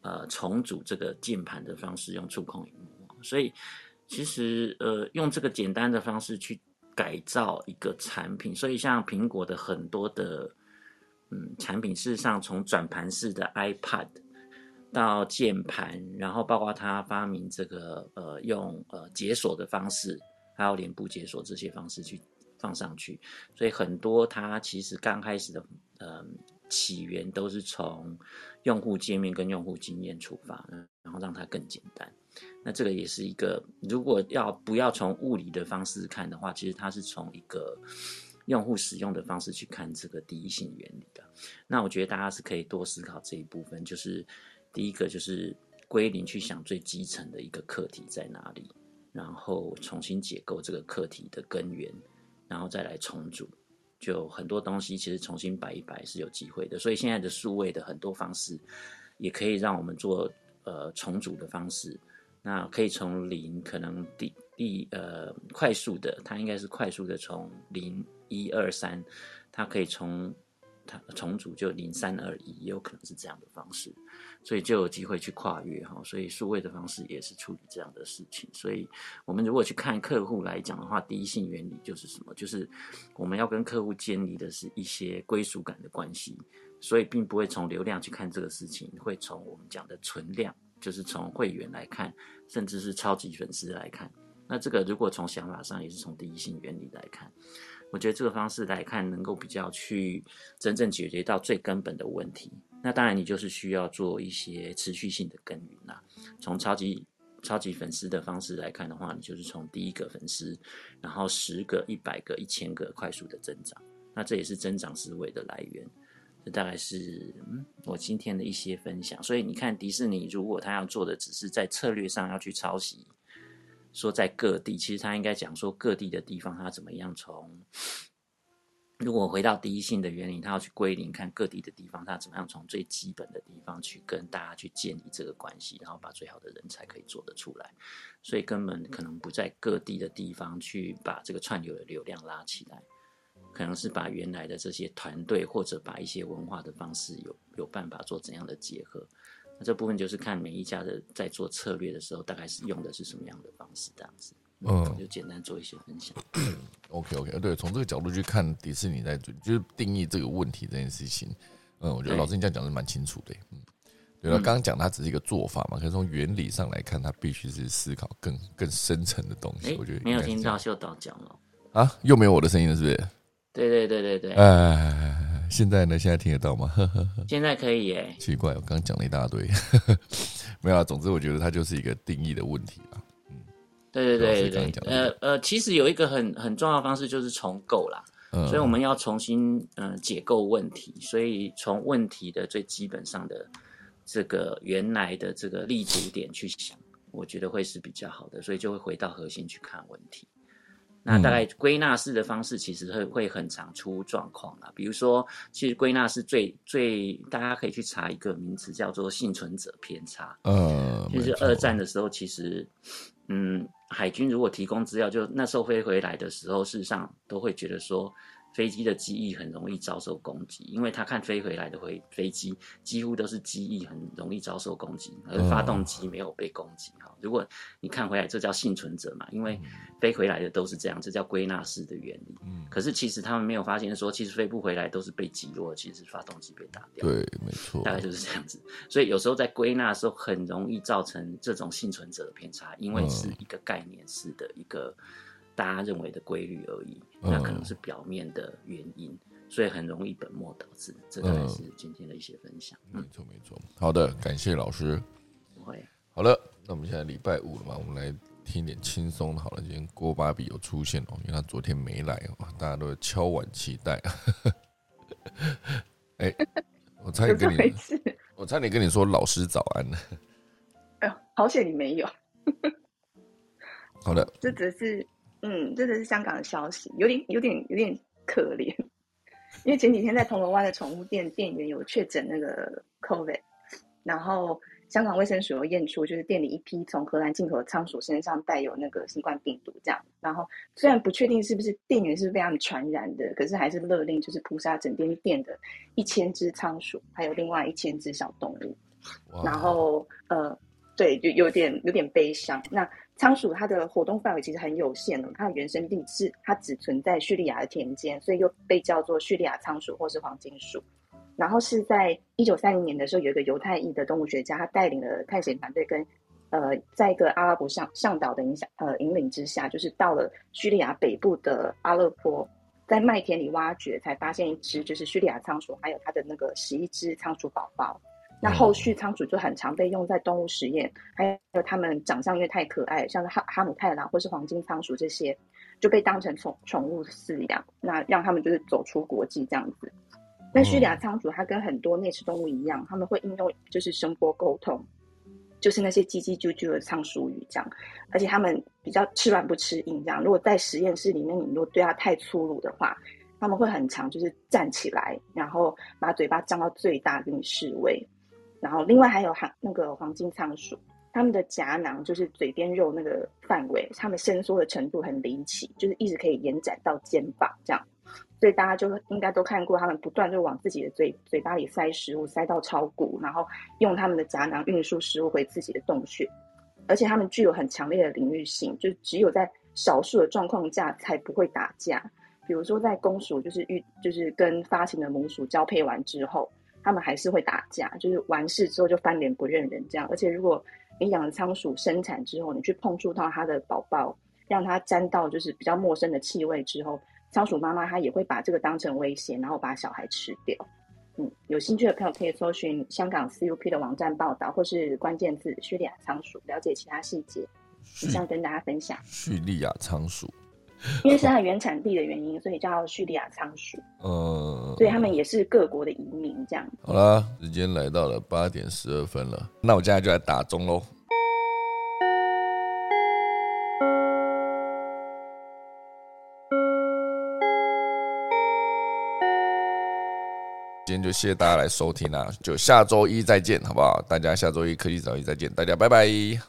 呃重组这个键盘的方式，用触控荧幕，所以。其实，呃，用这个简单的方式去改造一个产品，所以像苹果的很多的，嗯，产品事实上从转盘式的 iPad 到键盘，然后包括它发明这个，呃，用呃解锁的方式，还有脸部解锁这些方式去放上去，所以很多它其实刚开始的，嗯，起源都是从用户界面跟用户经验出发，然后让它更简单。那这个也是一个，如果要不要从物理的方式看的话，其实它是从一个用户使用的方式去看这个第一性原理的。那我觉得大家是可以多思考这一部分，就是第一个就是归零去想最基层的一个课题在哪里，然后重新解构这个课题的根源，然后再来重组。就很多东西其实重新摆一摆是有机会的。所以现在的数位的很多方式，也可以让我们做呃重组的方式。那可以从零，可能第第呃快速的，它应该是快速的从零一二三，它可以从它重组就零三二一，也有可能是这样的方式，所以就有机会去跨越哈。所以数位的方式也是处理这样的事情。所以我们如果去看客户来讲的话，第一性原理就是什么？就是我们要跟客户建立的是一些归属感的关系，所以并不会从流量去看这个事情，会从我们讲的存量，就是从会员来看，甚至是超级粉丝来看。那这个如果从想法上也是从第一性原理来看，我觉得这个方式来看能够比较去真正解决到最根本的问题。那当然你就是需要做一些持续性的耕耘啦。从超级超级粉丝的方式来看的话，你就是从第一个粉丝，然后十个、一百个、一千个快速的增长，那这也是增长思维的来源。这大概是我今天的一些分享。所以你看迪士尼如果他要做的只是在策略上要去抄袭。说在各地，其实他应该讲说各地的地方，他怎么样从，如果回到第一性的原理，他要去归零，看各地的地方，他怎么样从最基本的地方去跟大家去建立这个关系，然后把最好的人才可以做得出来，所以根本可能不在各地的地方去把这个串流的流量拉起来，可能是把原来的这些团队或者把一些文化的方式有有办法做怎样的结合。那这部分就是看每一家的在做策略的时候，大概是用的是什么样的方式，这样子。嗯，就简单做一些分享。OK OK，对，从这个角度去看迪士尼在就是定义这个问题这件事情。嗯，我觉得老师你这样讲是蛮清楚的。嗯，对了，刚刚讲它只是一个做法嘛，可是从原理上来看，它必须是思考更更深层的东西。我觉得没有听到秀导讲了啊，又没有我的声音了，是不是？对对对对对。哎。现在呢？现在听得到吗？现在可以耶。奇怪，我刚刚讲了一大堆，没有啊。总之，我觉得它就是一个定义的问题啊。嗯，对对对对，呃呃，其实有一个很很重要的方式就是重构啦。嗯，所以我们要重新嗯解构问题，所以从问题的最基本上的这个原来的这个立足点去想，我觉得会是比较好的。所以就会回到核心去看问题。那大概归纳式的方式，其实会会很常出状况啊。比如说，其实归纳是最最，大家可以去查一个名词，叫做幸存者偏差。嗯，就是二战的时候，其实，嗯，海军如果提供资料，就那时候飞回来的时候，事实上都会觉得说。飞机的机翼很容易遭受攻击，因为他看飞回来的回飞机几乎都是机翼很容易遭受攻击，而发动机没有被攻击。哈，如果你看回来，这叫幸存者嘛？因为飞回来的都是这样，这叫归纳式的原理。嗯，可是其实他们没有发现说，其实飞不回来都是被击落，其实是发动机被打掉。对，没错，大概就是这样子。所以有时候在归纳的时候，很容易造成这种幸存者的偏差，因为是一个概念式的一个。大家认为的规律而已，那可能是表面的原因，所以很容易本末倒置。这个是今天的一些分享。没错，没错。好的，感谢老师。不会。好了，那我们现在礼拜五了嘛，我们来听点轻松的。好了，今天郭芭比有出现哦，因为他昨天没来哦，大家都敲碗期待。哎，我差点跟你，我差点跟你说老师早安呢。哎呦，好险你没有。好的，这只是。嗯，这个是香港的消息，有点有点有点可怜，因为前几天在铜锣湾的宠物店店员有确诊那个 COVID，然后香港卫生署又验出，就是店里一批从荷兰进口的仓鼠身上带有那个新冠病毒，这样，然后虽然不确定是不是店员是被他们传染的，可是还是勒令就是扑杀整间店的一千只仓鼠，还有另外一千只小动物，然后呃，对，就有点有点悲伤，那。仓鼠它的活动范围其实很有限的，它的原生地是它只存在叙利亚的田间，所以又被叫做叙利亚仓鼠或是黄金鼠。然后是在一九三零年的时候，有一个犹太裔的动物学家，他带领了探险团队跟呃，在一个阿拉伯向向导的影响呃引领之下，就是到了叙利亚北部的阿勒颇，在麦田里挖掘，才发现一只就是叙利亚仓鼠，还有它的那个十一只仓鼠宝宝。那后续仓鼠就很常被用在动物实验，还有它们长相因为太可爱，像是哈哈姆太郎或是黄金仓鼠这些，就被当成宠宠物饲养，那让他们就是走出国际这样子。那叙利亚仓鼠它跟很多啮齿动物一样，他们会应用就是声波沟通，就是那些叽叽啾啾的仓鼠语这样，而且他们比较吃软不吃硬这样。如果在实验室里面，你如果对它太粗鲁的话，他们会很长，就是站起来，然后把嘴巴张到最大给你示威。然后，另外还有黄那个黄金仓鼠，它们的颊囊就是嘴边肉那个范围，它们伸缩的程度很离奇，就是一直可以延展到肩膀这样。所以大家就应该都看过，他们不断就往自己的嘴嘴巴里塞食物，塞到超骨，然后用他们的颊囊运输食物回自己的洞穴，而且他们具有很强烈的领域性，就只有在少数的状况下才不会打架。比如说在公鼠就是遇就是跟发情的母鼠交配完之后，他们还是会打架，就是完事之后就翻脸不认人这样。而且如果你养的仓鼠生产之后，你去碰触到它的宝宝，让它沾到就是比较陌生的气味之后。仓鼠妈妈她也会把这个当成威胁，然后把小孩吃掉。嗯，有兴趣的朋友可以搜寻香港 CUP 的网站报道，或是关键字叙利亚仓鼠，了解其他细节。以上跟大家分享。叙利亚仓鼠，因为是它原产地的原因，所以叫叙利亚仓鼠。嗯，所以他们也是各国的移民。这样。好啦，时间来到了八点十二分了，那我现在就来打钟喽。今天就谢谢大家来收听啊，就下周一再见，好不好？大家下周一科技早一再见，大家拜拜。